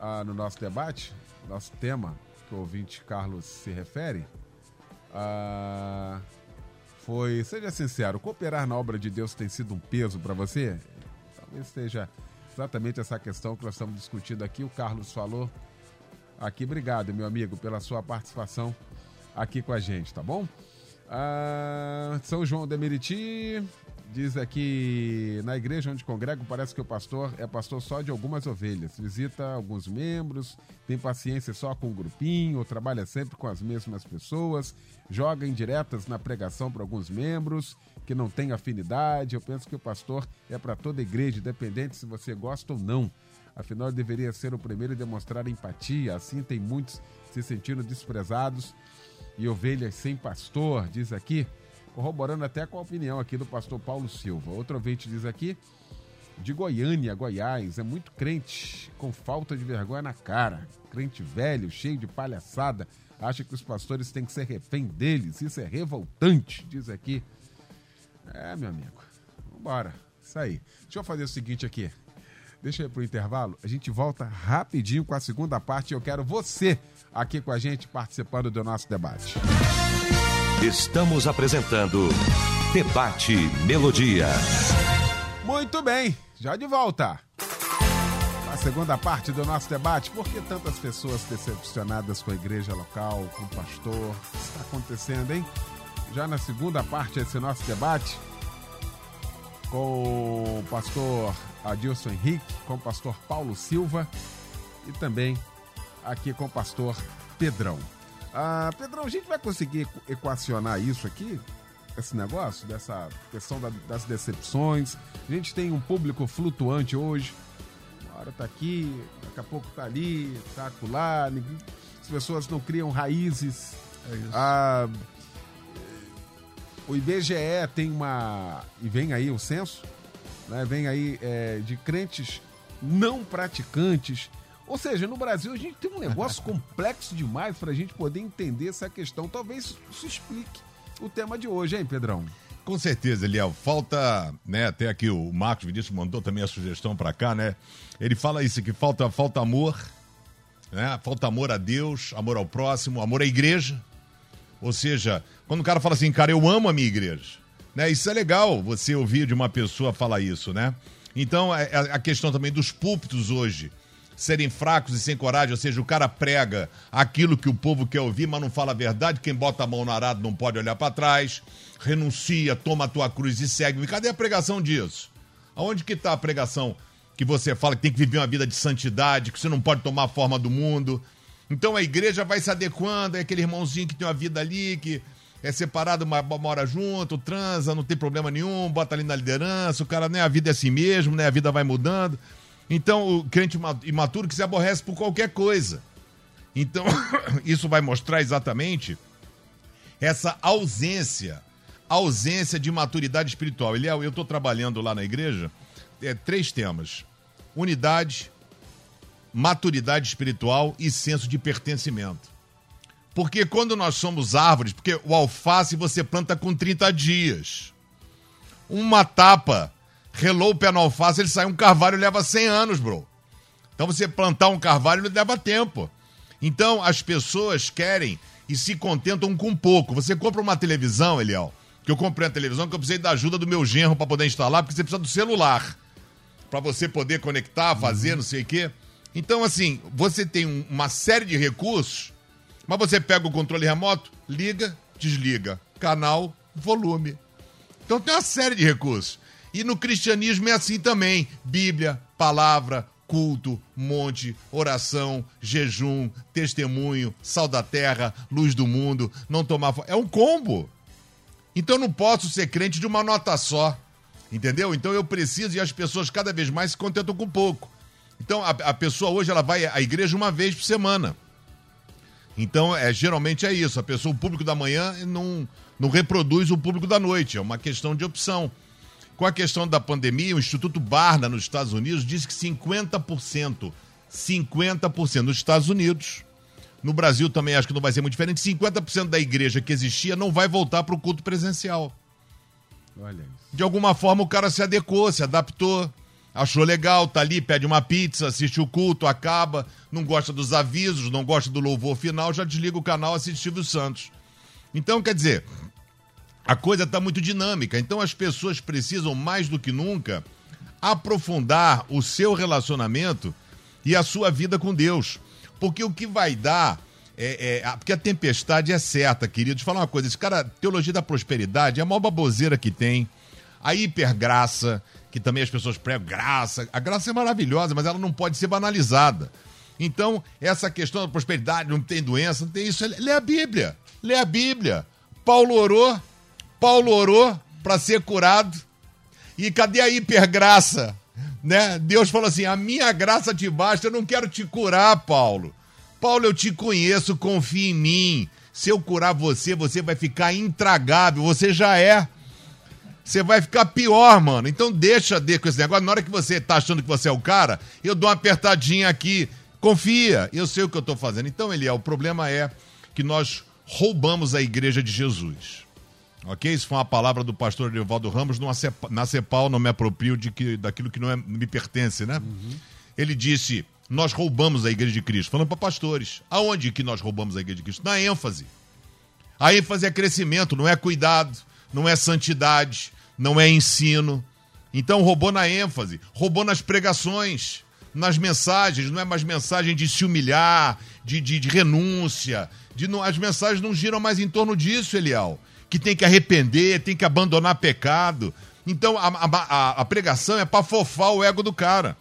ah, no nosso debate, nosso tema, que o ouvinte Carlos se refere, ah, foi, seja sincero, cooperar na obra de Deus tem sido um peso para você? Talvez seja exatamente essa questão que nós estamos discutindo aqui. O Carlos falou aqui. Obrigado, meu amigo, pela sua participação aqui com a gente, tá bom? Ah, São João de Meriti diz aqui na igreja onde congrego parece que o pastor é pastor só de algumas ovelhas. Visita alguns membros tem paciência só com um grupinho trabalha sempre com as mesmas pessoas joga indiretas na pregação para alguns membros que não têm afinidade. Eu penso que o pastor é para toda igreja independente se você gosta ou não. Afinal, deveria ser o primeiro a demonstrar empatia. Assim, tem muitos se sentindo desprezados e ovelhas sem pastor, diz aqui, corroborando até com a opinião aqui do pastor Paulo Silva. Outro ouvinte diz aqui, de Goiânia, Goiás, é muito crente com falta de vergonha na cara. Crente velho, cheio de palhaçada, acha que os pastores têm que ser refém deles. Isso é revoltante, diz aqui. É, meu amigo, vambora. Isso aí. Deixa eu fazer o seguinte aqui. Deixa eu ir pro intervalo. A gente volta rapidinho com a segunda parte. Eu quero você aqui com a gente participando do nosso debate. Estamos apresentando Debate Melodia. Muito bem, já de volta. A segunda parte do nosso debate. Por que tantas pessoas decepcionadas com a igreja local, com o pastor? O que está acontecendo, hein? Já na segunda parte desse nosso debate, com o pastor Adilson Henrique, com o pastor Paulo Silva e também aqui com o pastor Pedrão. Ah, Pedrão, a gente vai conseguir equacionar isso aqui? Esse negócio, dessa questão da- das decepções. A gente tem um público flutuante hoje. Uma hora tá aqui, daqui a pouco tá ali, tá acolá. As pessoas não criam raízes. É isso. Ah, o IBGE tem uma. E vem aí o censo, né? Vem aí é, de crentes não praticantes. Ou seja, no Brasil a gente tem um negócio complexo demais para a gente poder entender essa questão. Talvez isso explique o tema de hoje, hein, Pedrão? Com certeza, Eliel. Falta, né? Até aqui o Marcos Vinícius mandou também a sugestão para cá, né? Ele fala isso que falta, falta amor, né? Falta amor a Deus, amor ao próximo, amor à igreja. Ou seja, quando o cara fala assim, cara, eu amo a minha igreja, né? Isso é legal, você ouvir de uma pessoa falar isso, né? Então, é- é a questão também dos púlpitos hoje serem fracos e sem coragem, ou seja, o cara prega aquilo que o povo quer ouvir, mas não fala a verdade. Quem bota a mão no arado não pode olhar para trás, renuncia, toma a tua cruz e segue. Cadê a pregação disso? Aonde que está a pregação que você fala que tem que viver uma vida de santidade, que você não pode tomar a forma do mundo? Então a igreja vai se adequando, é aquele irmãozinho que tem uma vida ali, que é separado, mora junto, transa, não tem problema nenhum, bota ali na liderança, o cara, né, a vida é assim mesmo, né, a vida vai mudando. Então o crente ima- imaturo que se aborrece por qualquer coisa. Então isso vai mostrar exatamente essa ausência, ausência de maturidade espiritual. Eliel, eu estou trabalhando lá na igreja, é, três temas: unidade, maturidade espiritual e senso de pertencimento. Porque quando nós somos árvores, porque o alface você planta com 30 dias. Uma tapa, relou o pé no alface, ele sai um carvalho leva 100 anos, bro. Então você plantar um carvalho leva tempo. Então as pessoas querem e se contentam com pouco. Você compra uma televisão, Eliel, que eu comprei a televisão que eu precisei da ajuda do meu genro para poder instalar, porque você precisa do celular para você poder conectar, fazer, não sei o quê. Então, assim, você tem um- uma série de recursos, mas você pega o controle remoto, liga, desliga, canal, volume. Então tem uma série de recursos. E no cristianismo é assim também: Bíblia, palavra, culto, monte, oração, jejum, testemunho, sal da terra, luz do mundo, não tomar. É um combo. Então não posso ser crente de uma nota só. Entendeu? Então eu preciso e as pessoas cada vez mais se contentam com pouco. Então a, a pessoa hoje ela vai à igreja uma vez por semana. Então, é, geralmente é isso. A pessoa, o público da manhã não, não reproduz o público da noite. É uma questão de opção. Com a questão da pandemia, o Instituto Barna, nos Estados Unidos, disse que 50%, 50% nos Estados Unidos, no Brasil também acho que não vai ser muito diferente, 50% da igreja que existia não vai voltar para o culto presencial. Olha isso. De alguma forma o cara se adequou, se adaptou, achou legal, tá ali, pede uma pizza, assiste o culto, acaba, não gosta dos avisos, não gosta do louvor final, já desliga o canal, assiste Silvio Santos. Então, quer dizer, a coisa está muito dinâmica. Então as pessoas precisam mais do que nunca aprofundar o seu relacionamento e a sua vida com Deus. Porque o que vai dar. É, é- porque a tempestade é certa, queridos. Falar uma coisa: esse cara, teologia da prosperidade, é a maior baboseira que tem. A hipergraça, que também as pessoas pregam graça. A graça é maravilhosa, mas ela não pode ser banalizada. Então, essa questão da prosperidade, não tem doença, não tem isso. Lê a Bíblia. Lê a Bíblia. Paulo orou. Paulo orou para ser curado. E cadê a hipergraça? Né? Deus falou assim: a minha graça te basta, eu não quero te curar, Paulo. Paulo, eu te conheço, confia em mim. Se eu curar você, você vai ficar intragável, você já é. Você vai ficar pior, mano. Então deixa de com esse negócio. Na hora que você tá achando que você é o cara, eu dou uma apertadinha aqui. Confia, eu sei o que eu tô fazendo. Então, Eliel, o problema é que nós roubamos a igreja de Jesus. Ok? Isso foi uma palavra do pastor Evaldo Ramos numa cepa- na CEPAL, não me aproprio de que, daquilo que não é- me pertence, né? Ele disse: Nós roubamos a igreja de Cristo. Falando para pastores. Aonde que nós roubamos a igreja de Cristo? Na ênfase. A ênfase é crescimento, não é cuidado, não é santidade, não é ensino. Então roubou na ênfase, roubou nas pregações, nas mensagens, não é mais mensagem de se humilhar, de, de, de renúncia. De não, as mensagens não giram mais em torno disso, Eliel. Que tem que arrepender, tem que abandonar pecado. Então a, a, a- pregação é para fofar o ego do cara.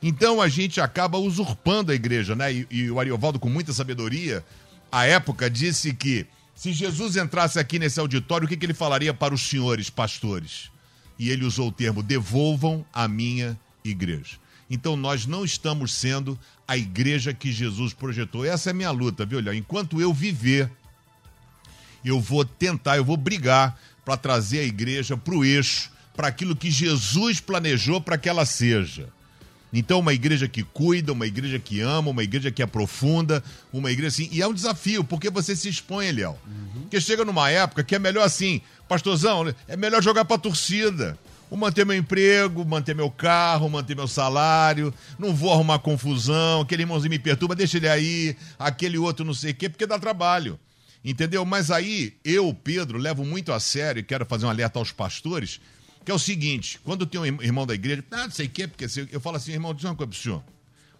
Então a gente acaba usurpando a igreja, né? E, e o Ariovaldo, com muita sabedoria, à época disse que se Jesus entrasse aqui nesse auditório, o que, que ele falaria para os senhores pastores? E ele usou o termo: devolvam a minha igreja. Então nós não estamos sendo a igreja que Jesus projetou. Essa é a minha luta, viu, Léo? Enquanto eu viver, eu vou tentar, eu vou brigar para trazer a igreja para o eixo, para aquilo que Jesus planejou para que ela seja. Então, uma igreja que cuida, uma igreja que ama, uma igreja que aprofunda, uma igreja assim. E é um desafio, porque você se expõe, Léo. Uhum. Porque chega numa época que é melhor assim, pastorzão, é melhor jogar pra torcida. Vou manter meu emprego, manter meu carro, manter meu salário, não vou arrumar confusão, aquele irmãozinho me perturba, deixa ele aí, aquele outro não sei o quê, porque dá trabalho. Entendeu? Mas aí, eu, Pedro, levo muito a sério e quero fazer um alerta aos pastores, que é o seguinte: quando tem um irmão da igreja, ah, não sei o quê, porque eu falo assim, irmão, diz uma coisa pro senhor.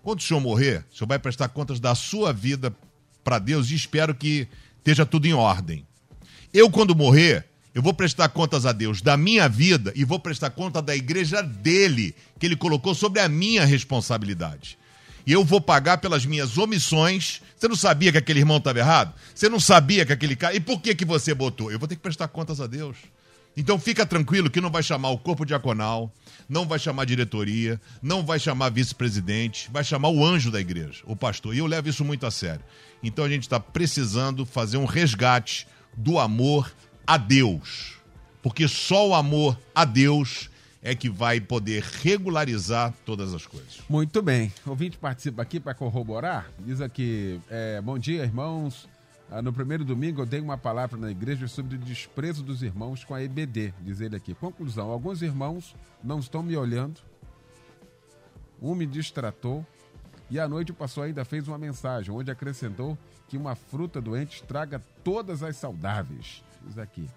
Quando o senhor morrer, o senhor vai prestar contas da sua vida para Deus e espero que esteja tudo em ordem. Eu, quando morrer, eu vou prestar contas a Deus da minha vida e vou prestar conta da igreja dele, que ele colocou sobre a minha responsabilidade. E eu vou pagar pelas minhas omissões. Você não sabia que aquele irmão estava errado? Você não sabia que aquele cara. E por que, que você botou? Eu vou ter que prestar contas a Deus. Então fica tranquilo que não vai chamar o corpo diaconal, não vai chamar diretoria, não vai chamar vice-presidente, vai chamar o anjo da igreja, o pastor. E eu levo isso muito a sério. Então a gente está precisando fazer um resgate do amor a Deus. Porque só o amor a Deus é que vai poder regularizar todas as coisas. Muito bem. O ouvinte participa aqui para corroborar. Diz aqui: é, Bom dia, irmãos. Ah, no primeiro domingo eu dei uma palavra na igreja sobre o desprezo dos irmãos com a EBD, diz ele aqui. Conclusão: alguns irmãos não estão me olhando, um me distratou, e à noite o pastor ainda fez uma mensagem onde acrescentou que uma fruta doente estraga todas as saudáveis isso aqui.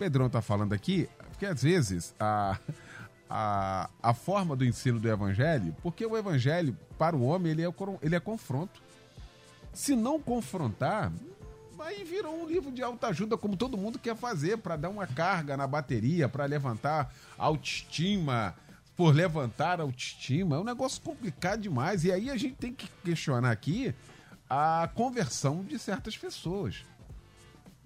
Pedrão está falando aqui, porque às vezes a, a, a forma do ensino do evangelho, porque o evangelho, para o homem, ele é, ele é confronto. Se não confrontar, aí virou um livro de autoajuda, como todo mundo quer fazer, para dar uma carga na bateria, para levantar autoestima, por levantar autoestima. É um negócio complicado demais. E aí a gente tem que questionar aqui a conversão de certas pessoas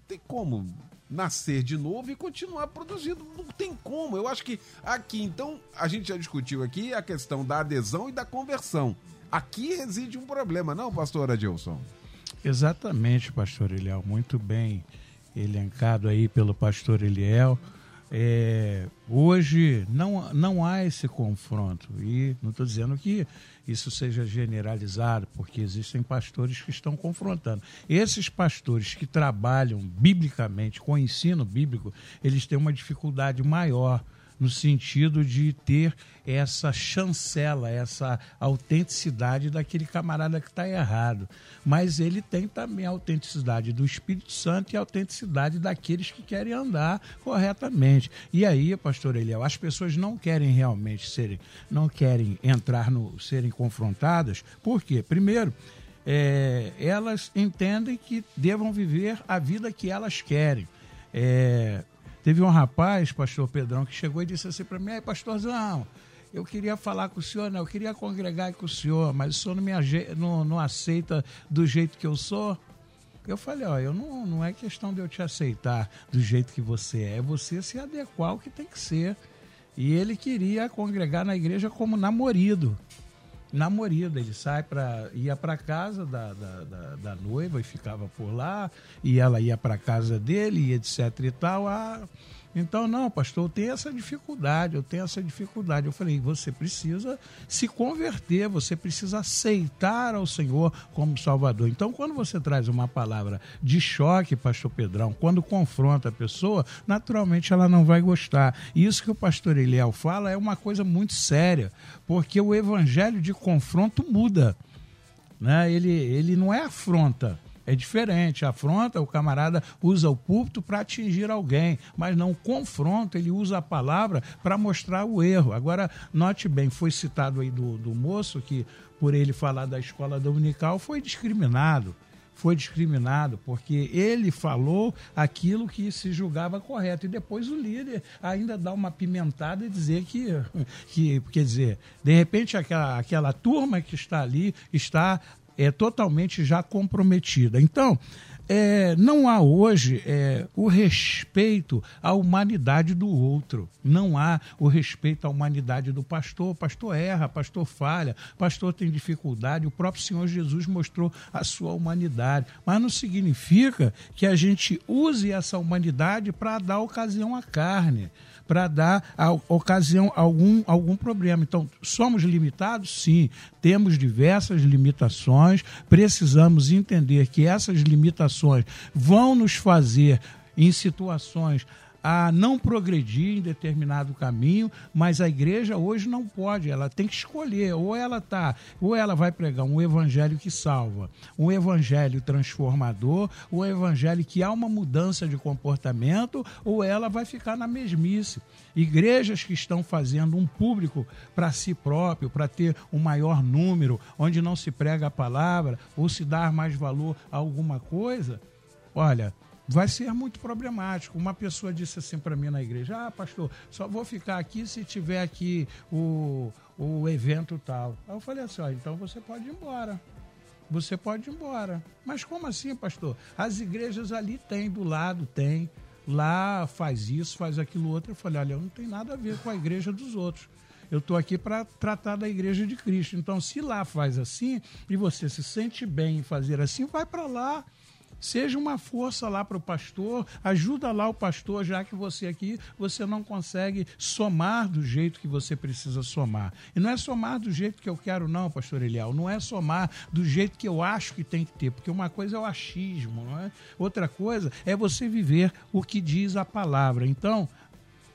tem como nascer de novo e continuar produzindo. Não tem como. Eu acho que aqui, então, a gente já discutiu aqui a questão da adesão e da conversão. Aqui reside um problema, não, pastor Adilson? Exatamente, pastor Eliel. Muito bem elencado aí pelo pastor Eliel. É, hoje não, não há esse confronto. E não estou dizendo que isso seja generalizado, porque existem pastores que estão confrontando. Esses pastores que trabalham biblicamente, com o ensino bíblico, eles têm uma dificuldade maior no sentido de ter essa chancela, essa autenticidade daquele camarada que está errado. Mas ele tem também a autenticidade do Espírito Santo e a autenticidade daqueles que querem andar corretamente. E aí, pastor Eliel, as pessoas não querem realmente serem, não querem entrar no, serem confrontadas. Por quê? Primeiro, é, elas entendem que devam viver a vida que elas querem. É, Teve um rapaz, pastor Pedrão, que chegou e disse assim para mim: pastorzão, eu queria falar com o senhor, eu queria congregar com o senhor, mas o senhor não me não, não aceita do jeito que eu sou. Eu falei, ó, eu não, não é questão de eu te aceitar do jeito que você é, é você se adequar ao que tem que ser. E ele queria congregar na igreja como namorido namorida. Ele sai para ia para casa da, da, da, da, noiva e ficava por lá, e ela ia para casa dele, e etc e tal. Ah, então, não, pastor, eu tenho essa dificuldade, eu tenho essa dificuldade. Eu falei, você precisa se converter, você precisa aceitar ao Senhor como Salvador. Então, quando você traz uma palavra de choque, pastor Pedrão, quando confronta a pessoa, naturalmente ela não vai gostar. E isso que o pastor Eliel fala é uma coisa muito séria, porque o evangelho de confronto muda. Né? Ele, ele não é afronta é diferente. Afronta, o camarada usa o púlpito para atingir alguém, mas não confronta, ele usa a palavra para mostrar o erro. Agora, note bem, foi citado aí do, do moço que, por ele falar da escola dominical, foi discriminado foi discriminado porque ele falou aquilo que se julgava correto e depois o líder ainda dá uma pimentada e dizer que, que quer dizer, de repente aquela, aquela turma que está ali está é totalmente já comprometida. Então, é, não há hoje é, o respeito à humanidade do outro. Não há o respeito à humanidade do pastor. Pastor erra, pastor falha, pastor tem dificuldade. O próprio Senhor Jesus mostrou a sua humanidade. Mas não significa que a gente use essa humanidade para dar ocasião à carne para dar a ocasião algum algum problema. Então, somos limitados? Sim, temos diversas limitações, precisamos entender que essas limitações vão nos fazer em situações a não progredir em determinado caminho, mas a igreja hoje não pode, ela tem que escolher, ou ela tá, ou ela vai pregar um evangelho que salva, um evangelho transformador, um evangelho que há uma mudança de comportamento, ou ela vai ficar na mesmice. Igrejas que estão fazendo um público para si próprio, para ter um maior número, onde não se prega a palavra ou se dar mais valor a alguma coisa, olha, vai ser muito problemático. Uma pessoa disse assim para mim na igreja: Ah, pastor, só vou ficar aqui se tiver aqui o, o evento tal. Aí eu falei assim: ó, então você pode ir embora. Você pode ir embora. Mas como assim, pastor? As igrejas ali tem, do lado tem. Lá faz isso, faz aquilo outro. Eu falei: olha, eu não tem nada a ver com a igreja dos outros. Eu estou aqui para tratar da igreja de Cristo. Então, se lá faz assim e você se sente bem em fazer assim, vai para lá. Seja uma força lá para o pastor, ajuda lá o pastor, já que você aqui você não consegue somar do jeito que você precisa somar. E não é somar do jeito que eu quero, não, pastor Eliel. Não é somar do jeito que eu acho que tem que ter, porque uma coisa é o achismo, não é? Outra coisa é você viver o que diz a palavra. Então,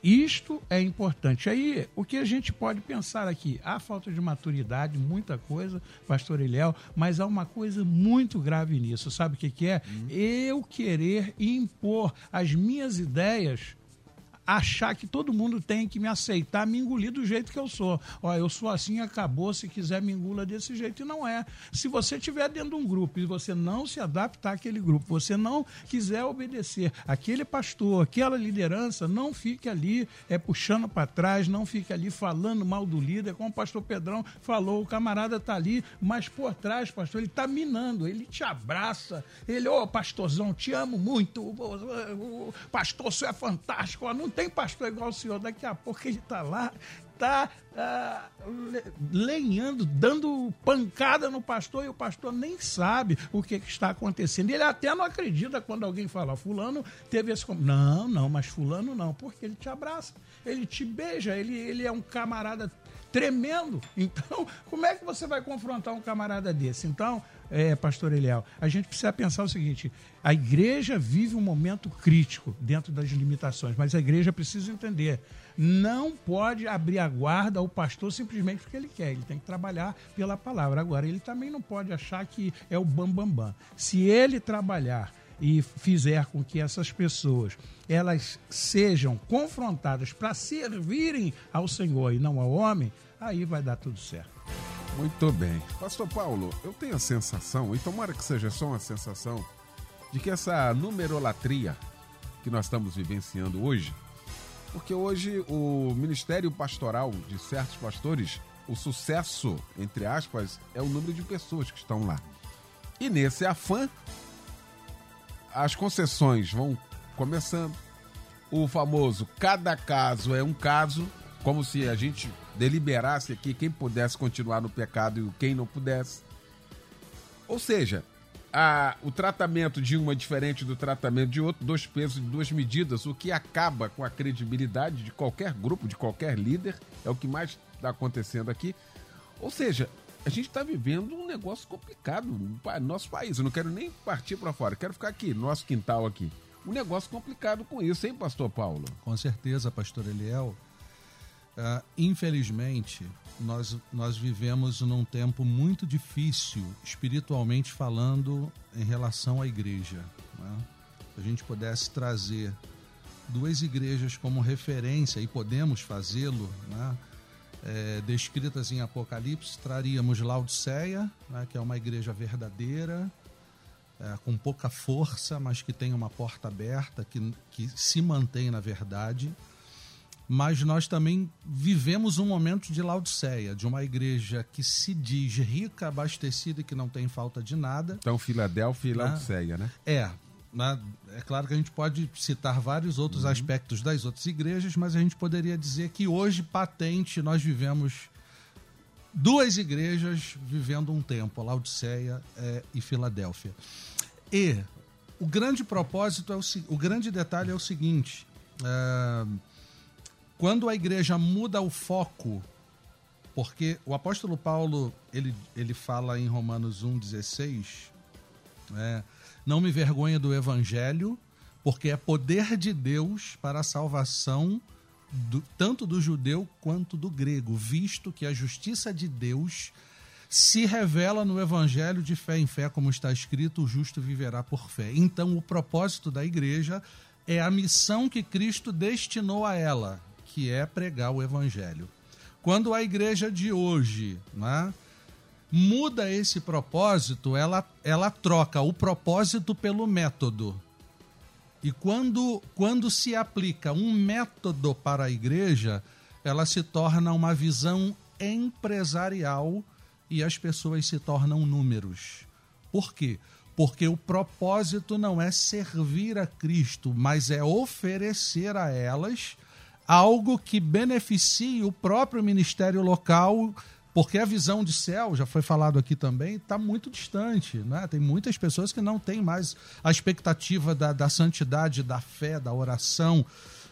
isto é importante. Aí, o que a gente pode pensar aqui? Há falta de maturidade, muita coisa, pastor Eliel, mas há uma coisa muito grave nisso. Sabe o que, que é? Hum. Eu querer impor as minhas ideias achar que todo mundo tem que me aceitar, me engolir do jeito que eu sou. Ó, eu sou assim, acabou, se quiser me engula desse jeito. E não é. Se você estiver dentro de um grupo e você não se adaptar àquele grupo, você não quiser obedecer aquele pastor, aquela liderança, não fique ali é, puxando para trás, não fique ali falando mal do líder, como o pastor Pedrão falou, o camarada está ali, mas por trás, pastor, ele está minando, ele te abraça, ele, ô oh, pastorzão, te amo muito, o, pastor, você é fantástico, não tem tem pastor igual o senhor, daqui a pouco ele está lá, está ah, lenhando, dando pancada no pastor e o pastor nem sabe o que, que, está acontecendo. Ele até não acredita quando alguém fala, fulano teve esse... Não, não, mas fulano não, porque ele te abraça, ele te beija, ele, ele é um camarada tremendo. Então, como é que você vai confrontar um camarada desse? Então, é, pastor Eliel, a gente precisa pensar o seguinte: a igreja vive um momento crítico dentro das limitações, mas a igreja precisa entender. Não pode abrir a guarda ao pastor simplesmente porque ele quer, ele tem que trabalhar pela palavra. Agora, ele também não pode achar que é o bambambam. Bam, bam. Se ele trabalhar e fizer com que essas pessoas elas sejam confrontadas para servirem ao Senhor e não ao homem, aí vai dar tudo certo. Muito bem. Pastor Paulo, eu tenho a sensação, e tomara que seja só uma sensação, de que essa numerolatria que nós estamos vivenciando hoje, porque hoje o ministério pastoral de certos pastores, o sucesso, entre aspas, é o número de pessoas que estão lá. E nesse afã, as concessões vão começando. O famoso cada caso é um caso, como se a gente deliberasse aqui quem pudesse continuar no pecado e quem não pudesse. Ou seja, a, o tratamento de uma é diferente do tratamento de outro, dois pesos e duas medidas, o que acaba com a credibilidade de qualquer grupo, de qualquer líder, é o que mais está acontecendo aqui. Ou seja, a gente está vivendo um negócio complicado no nosso país. Eu não quero nem partir para fora, quero ficar aqui, no nosso quintal aqui. Um negócio complicado com isso, hein, pastor Paulo? Com certeza, pastor Eliel. Uh, infelizmente, nós, nós vivemos num tempo muito difícil, espiritualmente falando, em relação à igreja. Né? Se a gente pudesse trazer duas igrejas como referência, e podemos fazê-lo, né? é, descritas em Apocalipse, traríamos Laodiceia, né? que é uma igreja verdadeira, é, com pouca força, mas que tem uma porta aberta, que, que se mantém na verdade mas nós também vivemos um momento de Laodiceia, de uma igreja que se diz rica, abastecida e que não tem falta de nada. Então, Filadélfia e Né? Laodiceia, né? É. né? É claro que a gente pode citar vários outros aspectos das outras igrejas, mas a gente poderia dizer que hoje, patente, nós vivemos duas igrejas vivendo um tempo, Laodiceia é, e Filadélfia. E o grande propósito, é o, o grande detalhe é o seguinte: é, quando a igreja muda o foco, porque o apóstolo Paulo ele, ele fala em Romanos 1,16, é, não me vergonha do evangelho, porque é poder de Deus para a salvação do- tanto do judeu quanto do grego, visto que a justiça de Deus se revela no evangelho de fé em fé, como está escrito, o justo viverá por fé. Então, o propósito da igreja é a missão que Cristo destinou a ela, que é pregar o evangelho. Quando a igreja de hoje, né, muda esse propósito, ela, ela troca o propósito pelo método. E quando, quando se aplica um método para a igreja, ela se torna uma visão empresarial e as pessoas se tornam números. Por quê? Porque o propósito não é servir a Cristo, mas é oferecer a elas algo que beneficie o próprio ministério local, porque a visão de céu, já foi falado aqui também, está muito distante. Né? Tem muitas pessoas que não têm mais a expectativa da, da santidade, da fé, da oração.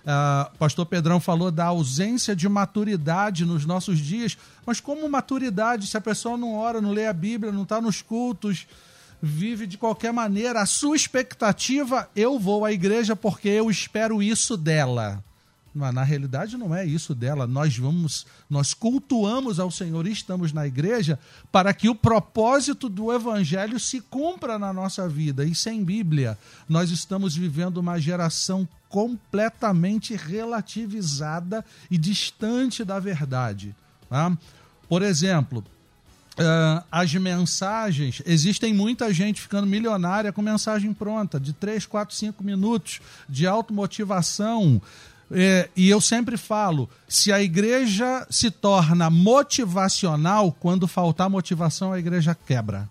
Ah, pastor Pedrão falou da ausência de maturidade nos nossos dias, mas como maturidade se a pessoa não ora, não lê a Bíblia, não está nos cultos, vive de qualquer maneira, a sua expectativa, eu vou à igreja porque eu espero isso dela. Mas na realidade não é isso dela. Nós vamos, nós cultuamos ao Senhor e estamos na igreja para que o propósito do evangelho se cumpra na nossa vida. E sem Bíblia, nós estamos vivendo uma geração completamente relativizada e distante da verdade. tá? Por exemplo, ah, as mensagens, existem muita gente ficando milionária com mensagem pronta, de 3, 4, 5 minutos, de automotivação. É, e eu sempre falo: se a igreja se torna motivacional, quando faltar motivação, a igreja quebra.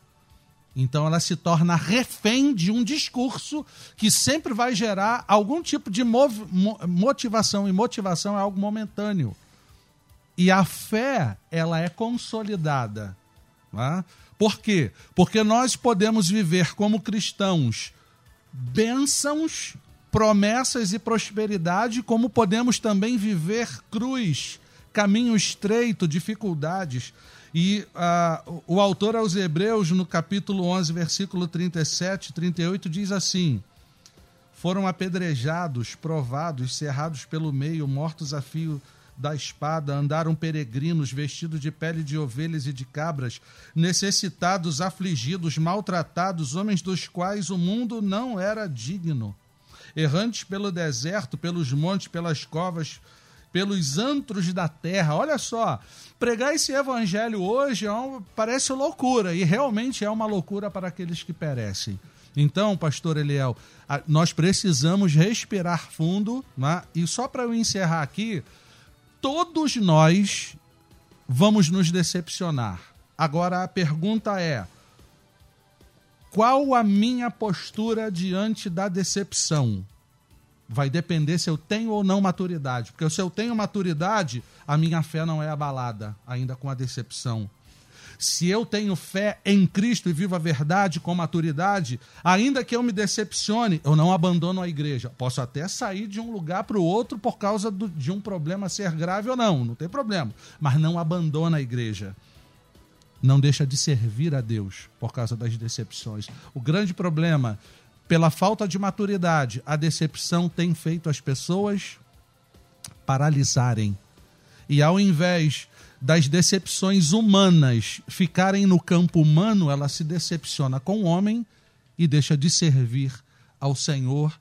Então ela se torna refém de um discurso que sempre vai gerar algum tipo de motivação, e motivação é algo momentâneo. E a fé, ela é consolidada. Tá? Por quê? Porque nós podemos viver como cristãos bênçãos, promessas e prosperidade, como podemos também viver cruz, caminho estreito, dificuldades. E o o autor aos Hebreus, no capítulo 11, versículo 37 e 38, diz assim: foram apedrejados, provados, cerrados pelo meio, mortos a fio da espada, andaram peregrinos, vestidos de pele de ovelhas e de cabras, necessitados, afligidos, maltratados, homens dos quais o mundo não era digno. Errantes pelo deserto, pelos montes, pelas covas, pelos antros da terra. Olha só, pregar esse evangelho hoje é um- parece loucura, e realmente é uma loucura para aqueles que perecem. Então, pastor Eliel, nós precisamos respirar fundo, né? e só para eu encerrar aqui, todos nós vamos nos decepcionar. Agora a pergunta é: qual a minha postura diante da decepção? Vai depender se eu tenho ou não maturidade. Porque se eu tenho maturidade, a minha fé não é abalada, ainda com a decepção. Se eu tenho fé em Cristo e vivo a verdade com maturidade, ainda que eu me decepcione, eu não abandono a igreja. Posso até sair de um lugar para o outro por causa do- de um problema ser grave ou não, não tem problema. Mas não abandona a igreja não deixa de servir a Deus por causa das decepções. O grande problema, pela falta de maturidade, a decepção tem feito as pessoas paralisarem. E ao invés das decepções humanas ficarem no campo humano, ela se decepciona com o homem e deixa de servir ao Senhor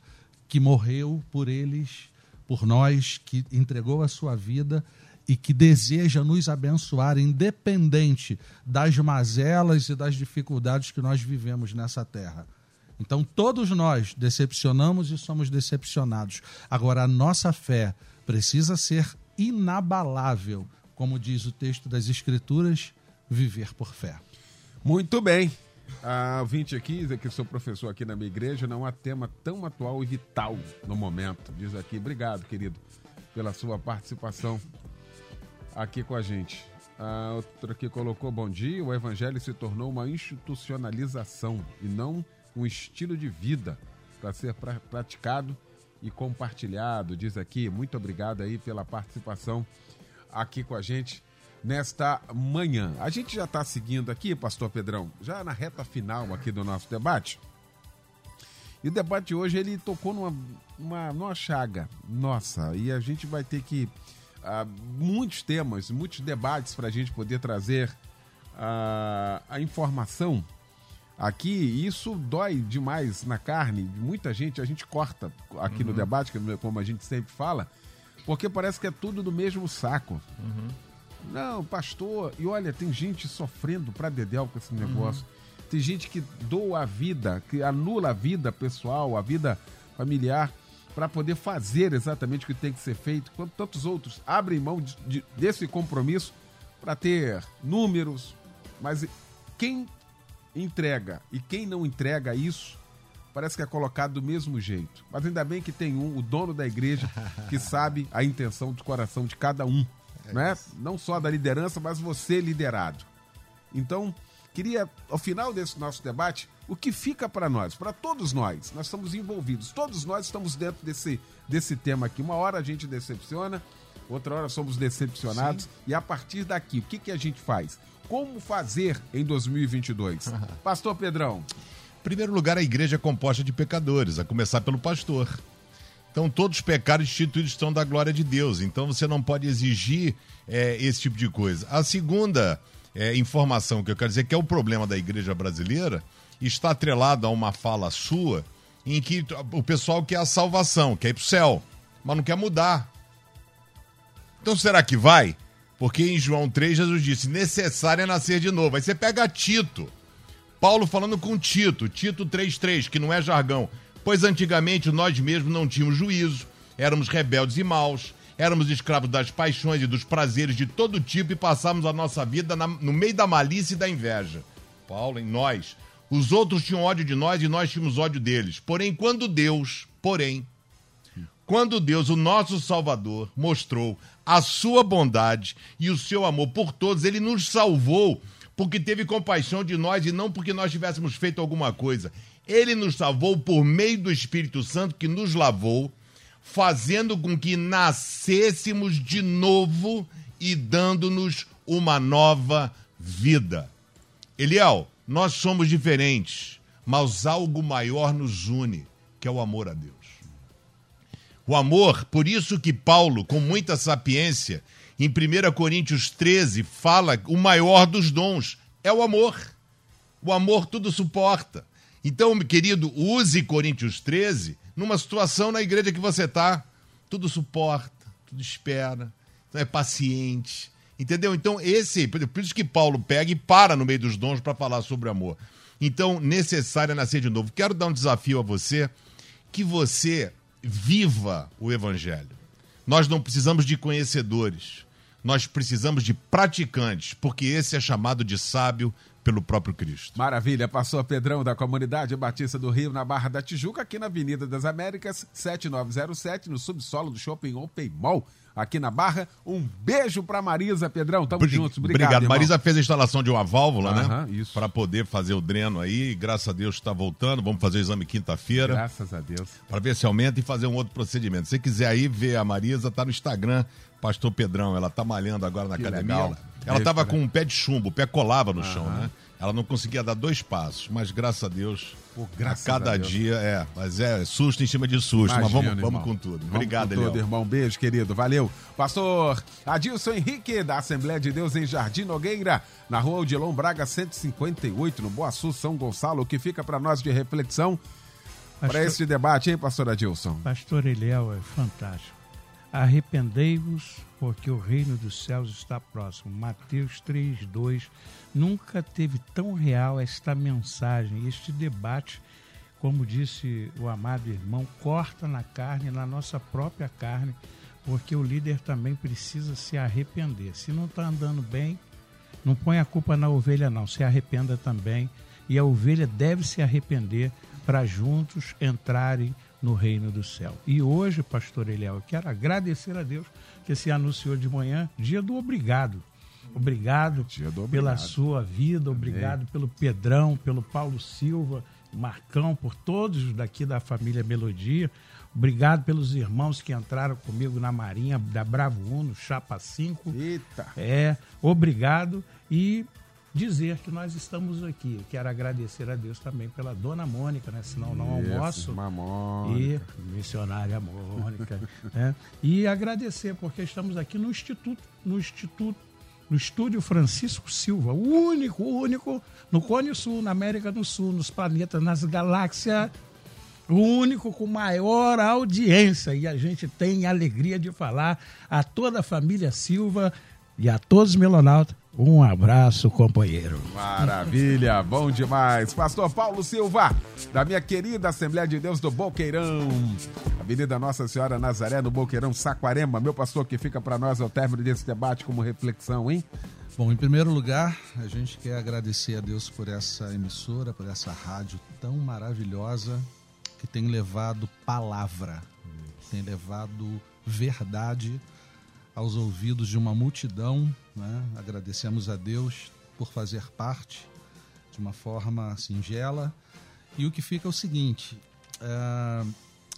que morreu por eles, por nós, que entregou a sua vida e que deseja nos abençoar, independente das mazelas e das dificuldades que nós vivemos nessa terra. Então, todos nós decepcionamos e somos decepcionados. Agora, a nossa fé precisa ser inabalável, como diz o texto das Escrituras, viver por fé. Muito bem. A ouvinte aqui, que sou professor aqui na minha igreja, não há tema tão atual e vital no momento. Diz aqui, obrigado, querido, pela sua participação aqui com a gente. A outra aqui colocou, bom dia, o evangelho se tornou uma institucionalização e não um estilo de vida para ser pra, praticado e compartilhado. Diz aqui, muito obrigado aí pela participação aqui com a gente nesta manhã. A gente já está seguindo aqui, Pastor Pedrão, já na reta final aqui do nosso debate. E o debate hoje ele tocou numa, uma, numa chaga nossa e a gente vai ter que uh, muitos temas, muitos debates para a gente poder trazer uh, a informação aqui. E isso dói demais na carne. Muita gente, a gente corta aqui uhum. no debate, como a gente sempre fala, porque parece que é tudo do mesmo saco. Uhum. Não, pastor, e olha, tem gente sofrendo pra Dedéu com esse uhum. negócio. Uhum. Tem gente que doa a vida, que anula a vida pessoal, a vida familiar, para poder fazer exatamente o que tem que ser feito, quanto tantos outros abrem mão de, de, desse compromisso para ter números. Mas quem entrega e quem não entrega isso, parece que é colocado do mesmo jeito. Mas ainda bem que tem um, o dono da igreja, que sabe a intenção do coração de cada um é né? Não só da liderança, mas você liderado. Então, queria, ao final desse nosso debate, o que fica para nós, para todos nós, nós estamos envolvidos, todos nós estamos dentro desse, desse tema aqui. Uma hora a gente decepciona, outra hora somos decepcionados, Sim. e a partir daqui, o que, que a gente faz? Como fazer em 2022? Pastor Pedrão. Em primeiro lugar, a igreja é composta de pecadores, a começar pelo pastor. Então, todos os pecados instituídos estão da glória de Deus. Então, você não pode exigir é, esse tipo de coisa. A segunda é, informação que eu quero dizer que é o problema da igreja brasileira está atrelado a uma fala sua em que o pessoal quer a salvação, quer ir para o céu, mas não quer mudar. Então, será que vai? Porque em João 3, Jesus disse: necessário é nascer de novo. Aí você pega Tito. Paulo falando com Tito, Tito 3,3, que não é jargão pois antigamente nós mesmos não tínhamos juízo, éramos rebeldes e maus, éramos escravos das paixões e dos prazeres de todo tipo e passávamos a nossa vida na, no meio da malícia e da inveja. Paulo, em nós. Os outros tinham ódio de nós e nós tínhamos ódio deles. Porém, quando Deus, porém, quando Deus, o nosso Salvador, mostrou a sua bondade e o seu amor por todos, ele nos salvou porque teve compaixão de nós e não porque nós tivéssemos feito alguma coisa. Ele nos salvou por meio do Espírito Santo que nos lavou, fazendo com que nascêssemos de novo e dando-nos uma nova vida. Eliel, nós somos diferentes, mas algo maior nos une, que é o amor a Deus. O amor, por isso que Paulo, com muita sapiência, em 1 Coríntios 13, fala o maior dos dons é o amor. O amor tudo suporta. Então, querido, use Coríntios 13 numa situação na igreja que você está. Tudo suporta, tudo espera, então é paciente. Entendeu? Então, esse, por isso que Paulo pega e para no meio dos dons para falar sobre amor. Então, necessário é nascer de novo. Quero dar um desafio a você que você viva o evangelho. Nós não precisamos de conhecedores. Nós precisamos de praticantes, porque esse é chamado de sábio pelo próprio Cristo. Maravilha, passou a Pedrão da Comunidade Batista do Rio, na Barra da Tijuca, aqui na Avenida das Américas, 7907, no subsolo do Shopping Open Mall, aqui na Barra. Um beijo pra Marisa, Pedrão, tamo Bri juntos, obrigado. Obrigado. Marisa fez a instalação de uma válvula, né? Isso. Para poder fazer o dreno aí, graças a Deus está voltando, vamos fazer o exame quinta-feira. Graças a Deus. Para ver se aumenta e fazer um outro procedimento. Se você quiser aí ver a Marisa, tá no Instagram, Pastor Pedrão, ela tá malhando agora na que academia. Legal. Ela tava com um pé de chumbo, o pé colava no chão, né? Ela não conseguia dar dois passos, mas graças a Deus, Pô, graças a cada a dia, é. Mas é susto em cima de susto, Imagina, mas vamos, vamos com tudo. Vamos Obrigado, com tudo, irmão. Beijo, querido. Valeu. Pastor Adilson Henrique, da Assembleia de Deus em Jardim Nogueira, na rua Odilon Braga 158, no Boa Sul, São Gonçalo, o que fica para nós de reflexão para esse debate, hein, pastor Adilson? Pastor Eliel é fantástico. Arrependei-vos, porque o reino dos céus está próximo. Mateus 3, 2. Nunca teve tão real esta mensagem, este debate, como disse o amado irmão, corta na carne, na nossa própria carne, porque o líder também precisa se arrepender. Se não está andando bem, não põe a culpa na ovelha, não. Se arrependa também. E a ovelha deve se arrepender para juntos entrarem no reino do céu. E hoje, pastor Eliel, eu quero agradecer a Deus que se anunciou de manhã, dia do obrigado. Obrigado, obrigado. pela sua vida, obrigado Amém. pelo Pedrão, pelo Paulo Silva, Marcão, por todos daqui da família Melodia. Obrigado pelos irmãos que entraram comigo na Marinha da Bravo Uno, Chapa 5. Eita! É, obrigado e dizer que nós estamos aqui. Quero agradecer a Deus também pela dona Mônica, né? Senão não almoço. Mônica. E missionária Mônica. né? E agradecer, porque estamos aqui no Instituto, no Instituto, no Estúdio Francisco Silva, o único, o único no Cone Sul, na América do Sul, nos planetas, nas galáxias o único com maior audiência. E a gente tem a alegria de falar a toda a família Silva e a todos os melonautas. Um abraço, companheiro. Maravilha, bom demais. Pastor Paulo Silva, da minha querida Assembleia de Deus do Boqueirão, Avenida Nossa Senhora Nazaré, no Boqueirão, Saquarema. Meu pastor, que fica para nós ao término desse debate como reflexão, hein? Bom, em primeiro lugar, a gente quer agradecer a Deus por essa emissora, por essa rádio tão maravilhosa que tem levado palavra, tem levado verdade aos ouvidos de uma multidão. Né? Agradecemos a Deus por fazer parte de uma forma singela. E o que fica é o seguinte: é,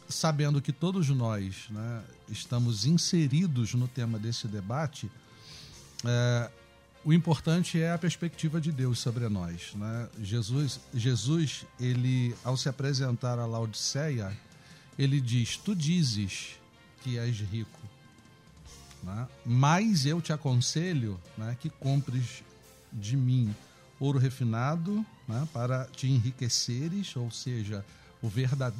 sabendo que todos nós né, estamos inseridos no tema desse debate, é, o importante é a perspectiva de Deus sobre nós. Né? Jesus, Jesus, ele, ao se apresentar a Laodiceia, ele diz: Tu dizes que és rico, né? mas eu te aconselho né, que compres de mim ouro refinado né, para te enriqueceres, ou seja,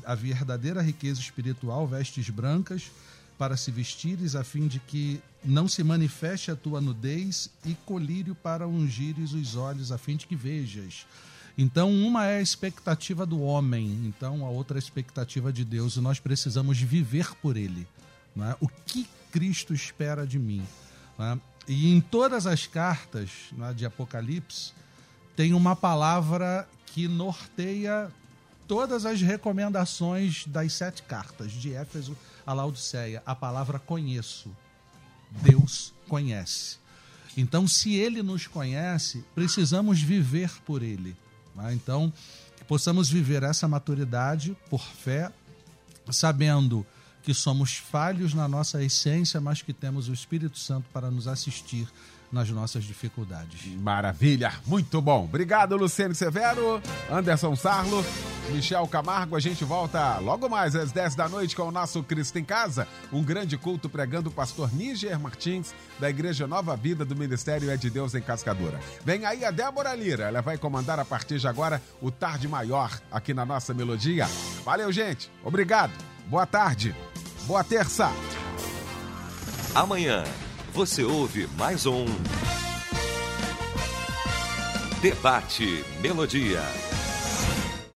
a verdadeira riqueza espiritual, vestes brancas para se vestires, a fim de que não se manifeste a tua nudez, e colírio para ungires os olhos, a fim de que vejas. Então, uma é a expectativa do homem, então a outra é a expectativa de Deus, e nós precisamos viver por Ele. Não é? O que Cristo espera de mim? É? E em todas as cartas é, de Apocalipse, tem uma palavra que norteia todas as recomendações das sete cartas, de Éfeso a Laodiceia, a palavra conheço. Deus conhece. Então, se ele nos conhece, precisamos viver por ele. Né? Então, possamos viver essa maturidade por fé, sabendo que somos falhos na nossa essência, mas que temos o Espírito Santo para nos assistir nas nossas dificuldades. Maravilha, muito bom. Obrigado, Luciano Severo, Anderson Sarlo, Michel Camargo. A gente volta logo mais às 10 da noite com o nosso Cristo em Casa, um grande culto pregando o pastor Níger Martins, da Igreja Nova Vida do Ministério É de Deus em Cascadura. Vem aí a Débora Lira, ela vai comandar a partir de agora o Tarde Maior aqui na nossa melodia. Valeu, gente. Obrigado. Boa tarde. Boa terça. Amanhã você ouve mais um Debate Melodia.